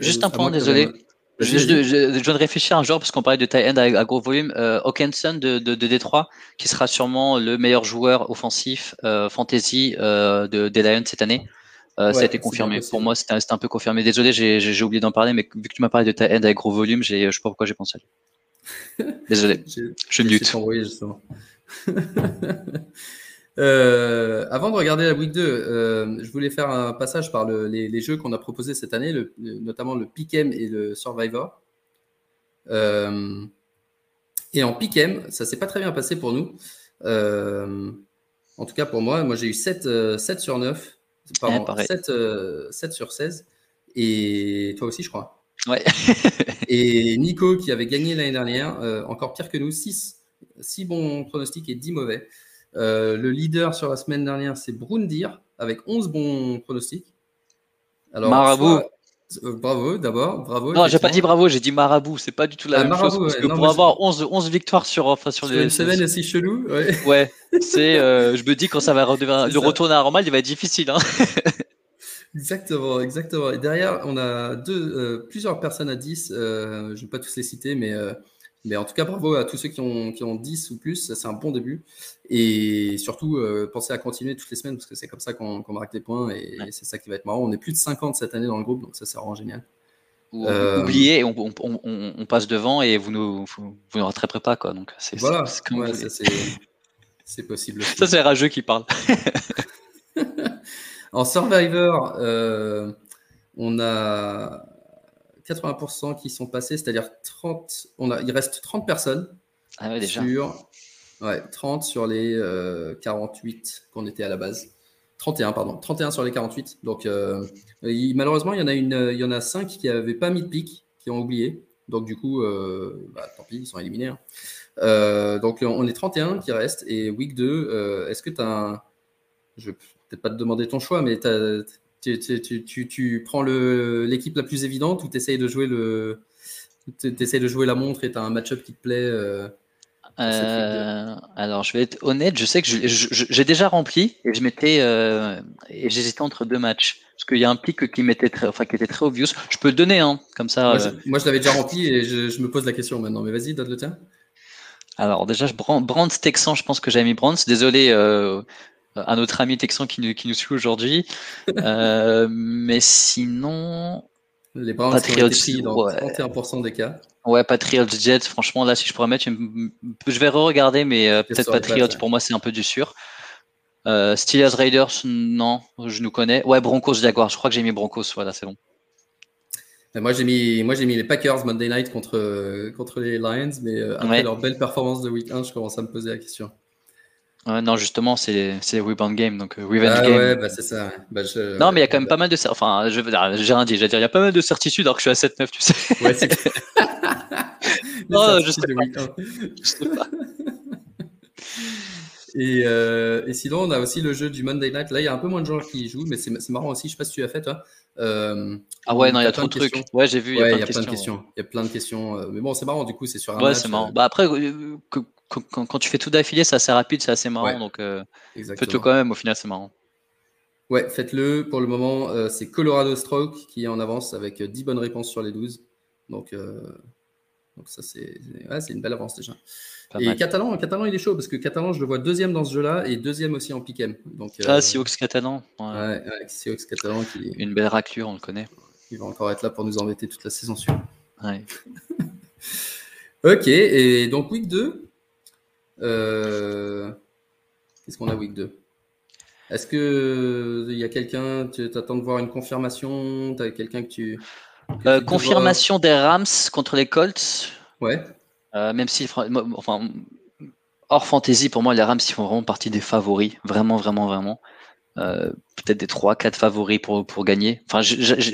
Juste un point, désolé. Je, je, viens de réfléchir un jour, parce qu'on parlait de tight end à, gros volume. Hawkinson de, de, de, Détroit, qui sera sûrement le meilleur joueur offensif fantasy de, des Lions cette année. Euh, ça a été confirmé. Pour moi, c'était un, peu confirmé. Désolé, j'ai oublié d'en parler, mais vu que tu m'as parlé de ta end avec gros volume, je sais pas pourquoi j'ai pensé à lui. [laughs] Désolé, je mute. [laughs] euh, avant de regarder la week 2, euh, je voulais faire un passage par le, les, les, jeux qu'on a proposés cette année, le, notamment le Pick'em et le Survivor. Euh, et en Pick'em, ça s'est pas très bien passé pour nous. Euh, en tout cas pour moi, moi j'ai eu 7, 7 sur 9. Pardon, 7, 7, euh, sur 16. Et toi aussi, je crois. Ouais. [laughs] et Nico, qui avait gagné l'année dernière, euh, encore pire que nous, 6, 6 bons pronostics et 10 mauvais. Euh, le leader sur la semaine dernière, c'est Brundir, avec 11 bons pronostics. Alors, Marabout. Euh, bravo d'abord, bravo. Non, j'ai pas dit bravo, j'ai dit marabout. C'est pas du tout la ah, même chose. Parce que pour avoir 11, 11 victoires sur, enfin, sur, les, une semaine aussi chelou, ouais. [laughs] ouais c'est, euh, [laughs] je me dis quand ça va redevenir, le retour à normal, il va être difficile. Hein. [laughs] exactement, exactement. Et derrière, on a deux, euh, plusieurs personnes à 10. je ne vais pas tous les citer, mais mais en tout cas, bravo à tous ceux qui ont, qui ont 10 ou plus. C'est un bon début. Et surtout, euh, pensez à continuer toutes les semaines parce que c'est comme ça qu'on marque des points et, c'est ça qui va être marrant. On est plus de 50 cette année dans le groupe, donc ça, c'est vraiment génial. Euh... Oubliez, on, on, on, passe devant et vous ne nous, vous nous rattraperez pas. Quoi. Donc, c'est, voilà, c'est possible. [laughs] Ça, c'est Rageux qui parle. [laughs] en Survivor, euh, on a 80% qui sont passés, c'est-à-dire 30, on a, il reste 30 personnes ah ouais, déjà. sur ouais, 30 sur les 48 euh, qu'on était à la base. 31, pardon, 31 sur les 48. Donc, euh, malheureusement, il y en a une, il y en a 5 qui n'avaient pas mis de pic, qui ont oublié. Donc, du coup, euh, bah, tant pis, ils sont éliminés. Hein. donc, on est 31 qui restent. Et week 2, est-ce que tu as un. Je vais peut-être pas te demander ton choix, mais tu as, tu, tu, prends l'équipe la plus évidente ou tu essayes de jouer le. de jouer la montre et tu as un match-up qui te plaît euh, euh, alors, je vais être honnête, je sais que j'ai déjà rempli et je m'étais euh, et j'hésitais entre deux matchs parce qu'il y a un pic qui m'était très, enfin qui était très obvious. Je peux le donner, hein, comme ça. Moi, je, l'avais déjà rempli et je, me pose la question maintenant. Mais vas-y, donne le tien. Alors déjà, je Brands Texan, je pense que j'avais mis Brands. Désolé, un autre ami texan qui nous, qui nous suit aujourd'hui. euh, [laughs] mais sinon. Les Browns Patriots, pris dans 31% des cas. Ouais, Patriots Jets, franchement, là, si je pourrais mettre, je vais re-regarder, mais euh, peut-être Patriots, pour moi, c'est un peu du sûr. Euh, Steelers Raiders, non, je nous connais. Ouais, Broncos Jaguars, je crois que j'ai mis Broncos, voilà, c'est bon. Moi j'ai mis, moi j'ai mis les Packers Monday Night contre, contre les Lions, mais euh, après leur belle performance de week 1, je commence à me poser la question non, justement, c'est c'est Rebound Game, donc euh, Revenge ah, Game. Ouais, bah, c'est ça. Bah, non, mais il y a quand même pas mal de. Enfin, je j'ai rien dit. J'allais dire, il y a pas mal de certitudes alors que je suis à 7-9, tu sais. Ouais, c'est. [laughs] [laughs] non, je sais, pas. je sais pas. Et, euh, et, sinon, on a aussi le jeu du Monday Night. Là, il y a un peu moins de gens qui y jouent, mais c'est marrant aussi. Je sais pas si tu as fait, toi. Euh, ah ouais, non, il y a trop de trucs. Ouais, j'ai vu. Il y a, plein, de questions. Il y a plein de questions. Mais bon, c'est marrant, du coup, c'est sur un Ouais, c'est marrant. Bah après, que, quand, tu fais tout d'affilée, c'est assez rapide, c'est assez marrant. donc, euh, faites-le quand même, au final, c'est marrant. Ouais, faites-le. Pour le moment, euh, c'est Colorado Stroke qui est en avance avec 10 bonnes réponses sur les 12. Donc, euh, donc ça, c'est ouais, une belle avance déjà. et Catalan, Catalan, il est chaud parce que Catalan, je le vois deuxième dans ce jeu-là et deuxième aussi en piquem. Donc, ah, Seahawks Catalan. Ouais, ouais Seahawks Catalan. Qui... Une belle raclure, on le connaît. Il va encore être là pour nous embêter toute la saison suivante. Ouais. [laughs] ok, et donc week 2, euh, qu'est-ce qu'on a week 2 Est-ce que il y a quelqu'un, tu attends de voir une confirmation? Tu as quelqu'un que tu. confirmation des Rams contre les Colts. Ouais. même si, enfin, hors fantasy, pour moi, les Rams, ils font vraiment partie des favoris. Vraiment, vraiment, vraiment. Euh, peut-être des 3-4 favoris pour, pour gagner. Enfin,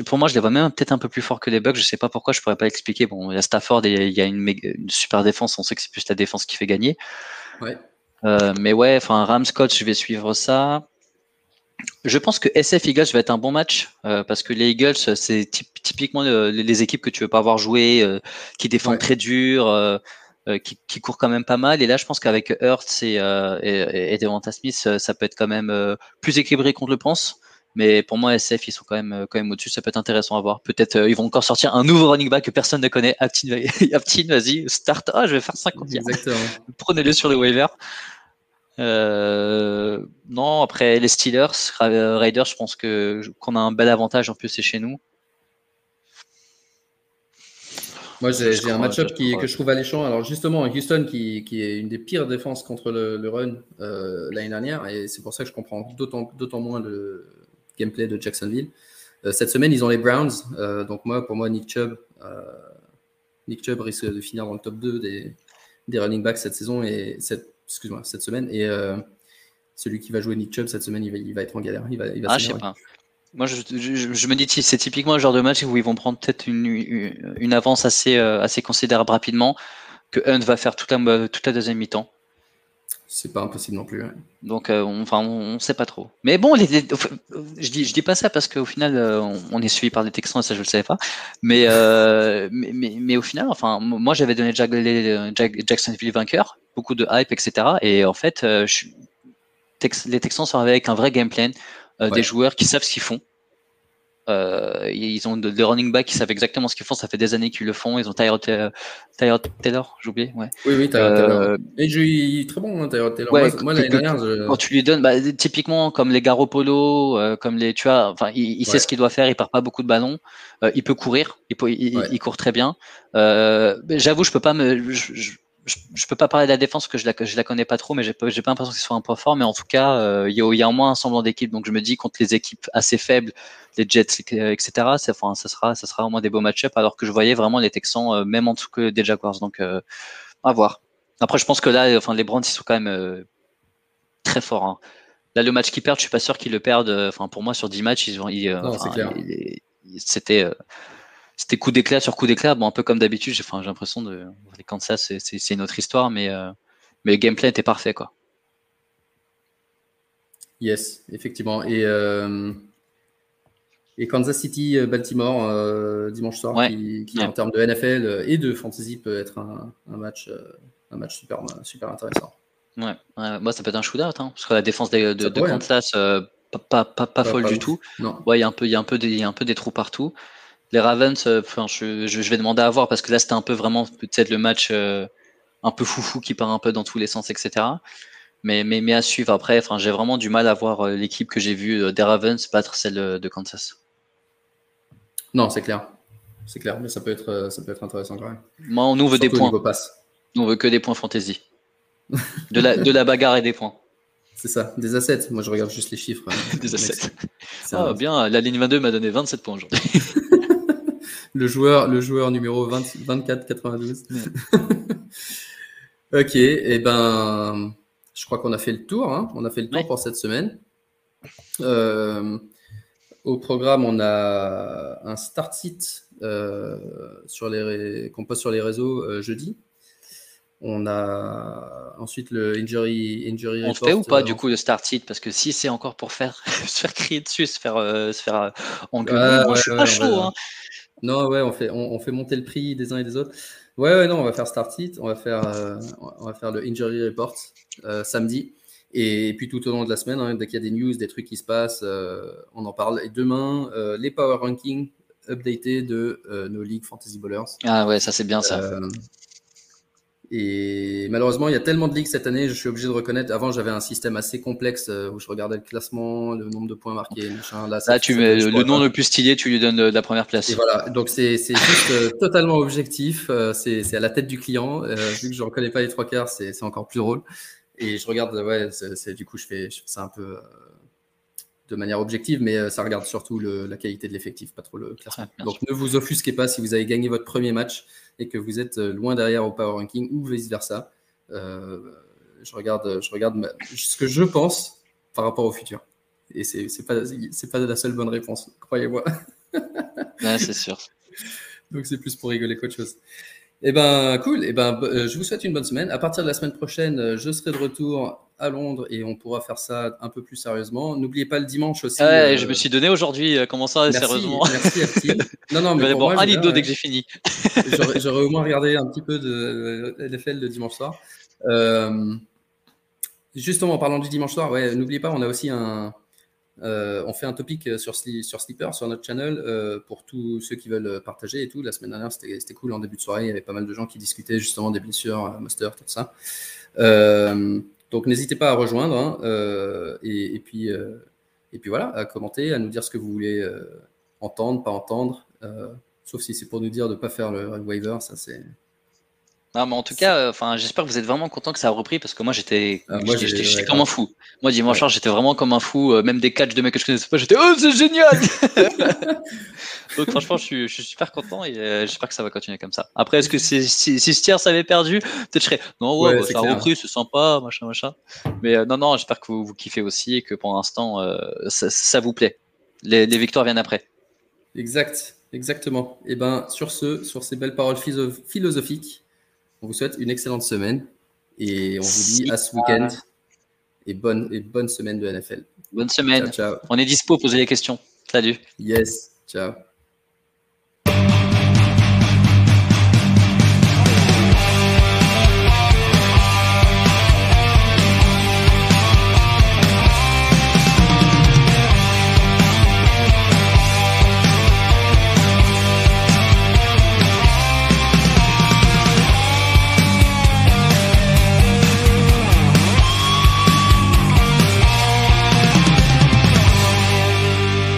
pour moi, je les vois même peut-être un peu plus forts que les Bucks. Je sais pas pourquoi, je pourrais pas expliquer. Bon, il y a Stafford et il y a une, une super défense. On sait que c'est plus la défense qui fait gagner. Ouais. Euh, mais ouais, enfin, Rams Colts, je vais suivre ça. Je pense que SF Eagles va être un bon match euh, parce que les Eagles, c'est typiquement les équipes que tu veux pas voir jouer, euh, qui défendent très dur. Euh, euh, qui, qui, court quand même pas mal. Et là, je pense qu'avec Hurts et, euh, et, et Devonta Smith, euh, ça peut être quand même euh, plus équilibré qu'on le pense. Mais pour moi, SF, ils sont quand même, quand même au-dessus. Ça peut être intéressant à voir. Peut-être ils vont encore sortir un nouveau running back que personne ne connaît. Aptin, [laughs] Aptin vas-y, start. Ah, je vais faire 50 Exactement. [laughs] Prenez-le sur le waiver. Euh, non, après les Steelers, Raiders, je pense que qu'on a un bel avantage en plus, c'est chez nous. Moi, j'ai un match-up que je trouve alléchant. Alors, justement, Houston, qui, qui, est une des pires défenses contre le, run euh, l'année dernière, et c'est pour ça que je comprends d'autant moins le gameplay de Jacksonville. Euh, cette semaine, ils ont les Browns. Euh, donc, moi, pour moi, Nick Chubb, Nick Chubb risque de finir dans le top 2 des, des running backs cette saison et cette, excuse-moi, cette semaine. Et celui qui va jouer Nick Chubb cette semaine, il va, il va être en galère. Il va, il va ah, je sais pas. Moi, je, je, me dis c'est typiquement le genre de match où ils vont prendre peut-être une, une, avance assez, euh, assez considérable rapidement, que Hunt va faire toute la, toute la deuxième mi-temps. C'est pas impossible non plus. Donc, euh, on, enfin, on, sait pas trop. Mais bon, les, je dis, je dis pas ça parce qu'au final, euh, on, est suivi par des Texans et ça, je le savais pas. Mais, mais, mais, mais, au final, enfin, moi, j'avais donné Jack, Jacksonville vainqueur, beaucoup de hype, etc. Et en fait, je, les Texans sont arrivés avec un vrai game plan. Euh, des joueurs qui savent ce qu'ils font. Euh, ils ont des running backs qui savent exactement ce qu'ils font. Ça fait des années qu'ils le font. Ils ont Tyrod, Taylor, j'ai oublié. Ouais. Oui, oui, Tyrod Taylor. Euh, Et il est très bon, hein, Tyrod Taylor. moi, l'année dernière, quand tu lui donnes, bah, typiquement comme les Garoppolo, euh, comme les, tu vois, enfin, il, sait ce qu'il doit faire. Il part pas beaucoup de ballons. Euh, il peut courir. Il, peut, il, court très bien. J'avoue, je peux pas me, je, je, je, peux pas parler de la défense parce que je la, je la connais pas trop, mais j'ai pas, pas l'impression que ce soit un point fort. Mais en tout cas, euh, il y, a, y, a, au moins un semblant d'équipe. Donc je me dis contre les équipes assez faibles, les Jets, etc. Enfin, ça sera, ça sera au moins des beaux match-up. Alors que je voyais vraiment les Texans, euh, même en dessous que des Jaguars. Donc euh, à voir. Après, je pense que là, enfin, les Browns, ils sont quand même très forts. Hein. Là, le match qu'ils perdent, je suis pas sûr qu'ils le perdent. Enfin, pour moi, sur 10 matchs, ils ont, c'était c'était coup d'éclat sur coup d'éclat. Bon, un peu comme d'habitude, j'ai enfin, l'impression de. Les Kansas, c'est une autre histoire, mais, euh, mais le gameplay était parfait. quoi. Yes, effectivement. Et, euh, et Kansas City, euh, Baltimore, dimanche soir, qui, en termes de NFL et de fantasy peut être un, match, un match super, super intéressant. Ouais, moi ça peut être un shootout, hein, parce que la défense de, de, hein. Kansas, pas, pas, pas, folle du tout. Ouais, il y a un peu, il y a un peu des, y a un peu des trous partout les Ravens, euh, enfin, je, je, vais demander à voir parce que là, c'était un peu vraiment peut-être le match euh, un peu foufou qui part un peu dans tous les sens, etc. Mais, mais, mais à suivre après, enfin, j'ai vraiment du mal à voir euh, l'équipe que j'ai vue des Ravens battre celle de Kansas. Non, c'est clair. C'est clair, mais ça peut être, ça peut être intéressant quand même. Moi, on nous veut des points. Nous, on veut que des points fantasy. De la, de la bagarre et des points. [laughs] C'est ça, des assets. Moi, je regarde juste les chiffres. [laughs] des assets. Ah, bien, la ligne 22 m'a donné 27 points aujourd'hui. [laughs] le joueur, le joueur numéro 20, 24 92. ok, et eh ben, je crois qu'on a fait le tour. Hein. On a fait le tour pour cette semaine. Euh, au programme, on a un start site euh, sur les qu'on poste sur les réseaux euh, jeudi. On a ensuite le injury, injury On fait ou pas du coup le start site parce que si c'est encore pour faire [laughs] se faire crier dessus, se faire se faire engueuler, je suis pas chaud. Hein. Non, ouais, on fait, on, fait monter le prix des uns et des autres. Ouais, ouais, non, on va faire Start It, on va faire, euh, on va faire le Injury Report euh, samedi. Et puis tout au long de la semaine, hein, dès qu'il y a des news, des trucs qui se passent, euh, on en parle. Et demain, les Power Rankings updatés de nos ligues Fantasy Bowlers. Ah ouais, ça c'est bien ça. Et malheureusement, il y a tellement de ligues cette année, je suis obligé de reconnaître. Avant, j'avais un système assez complexe euh, où je regardais le classement, le nombre de points marqués, machin. Là, Là tu mets le nom le plus stylé, tu lui donnes la première place. Et voilà, donc c'est juste euh, totalement objectif. Euh, c'est à la tête du client. vu que je ne reconnais pas les trois quarts, c'est encore plus drôle. Et je regarde, ouais, c'est du coup, je fais, je fais ça un peu de manière objective, mais ça regarde surtout la qualité de l'effectif, pas trop le classement. Donc ne vous offusquez pas si vous avez gagné votre premier match et que vous êtes loin derrière au power ranking ou vice versa. je regarde, je regarde ce que je pense par rapport au futur. Et c'est n'est pas, pas la seule bonne réponse, croyez-moi. [laughs] c'est sûr. Donc c'est plus pour rigoler qu'autre chose. Eh ben, cool. Eh ben, euh, je vous souhaite une bonne semaine. À partir de la semaine prochaine, euh, je serai de retour à Londres et on pourra faire ça un peu plus sérieusement. N'oubliez pas le dimanche aussi. Ouais, Je me suis donné aujourd'hui. Comment ça, sérieusement Merci, [laughs] Non, non, mais pour un litre d'eau dès que j'ai fini. [laughs] J'aurais au moins regardé un petit peu de NFL le dimanche soir. justement, en parlant du dimanche soir, ouais, n'oubliez pas, on a aussi un, euh, on fait un topic euh, sur, sur Sleeper, sur notre channel, euh, pour tous ceux qui veulent partager et tout. La semaine dernière, c'était cool. En début de soirée, il y avait pas mal de gens qui discutaient justement des blessures, master, tout ça. Donc, n'hésitez pas à rejoindre. Hein, et, puis, et puis voilà, à commenter, à nous dire ce que vous voulez entendre, pas entendre. sauf si c'est pour nous dire de ne pas faire le waiver, ça c'est non, mais en tout cas, enfin, j'espère que vous êtes vraiment content que ça a repris parce que moi j'étais, ah, j'étais comme un fou. Moi dimanche soir j'étais vraiment comme un fou. Euh, même des catchs de mecs que je connaissais pas, j'étais oh c'est génial. [laughs] [laughs] Donc franchement, je suis, je suis super content et euh, j'espère que ça va continuer comme ça. Après, est-ce que si, si, si Stiers avait perdu, peut-être je serais non ouais, bah, ça a repris, c'est sympa, machin machin. Mais euh, non non, j'espère que vous, vous kiffez aussi et que pour l'instant ça, ça, vous plaît. Les, les victoires viennent après. Exact, exactement. Et ben sur ce, sur ces belles paroles philosophiques. On vous souhaite une excellente semaine et on vous dit à ce week-end et bonne, et bonne semaine de NFL. Bonne semaine. On est dispo, posez des questions. Salut. Yes. Ciao.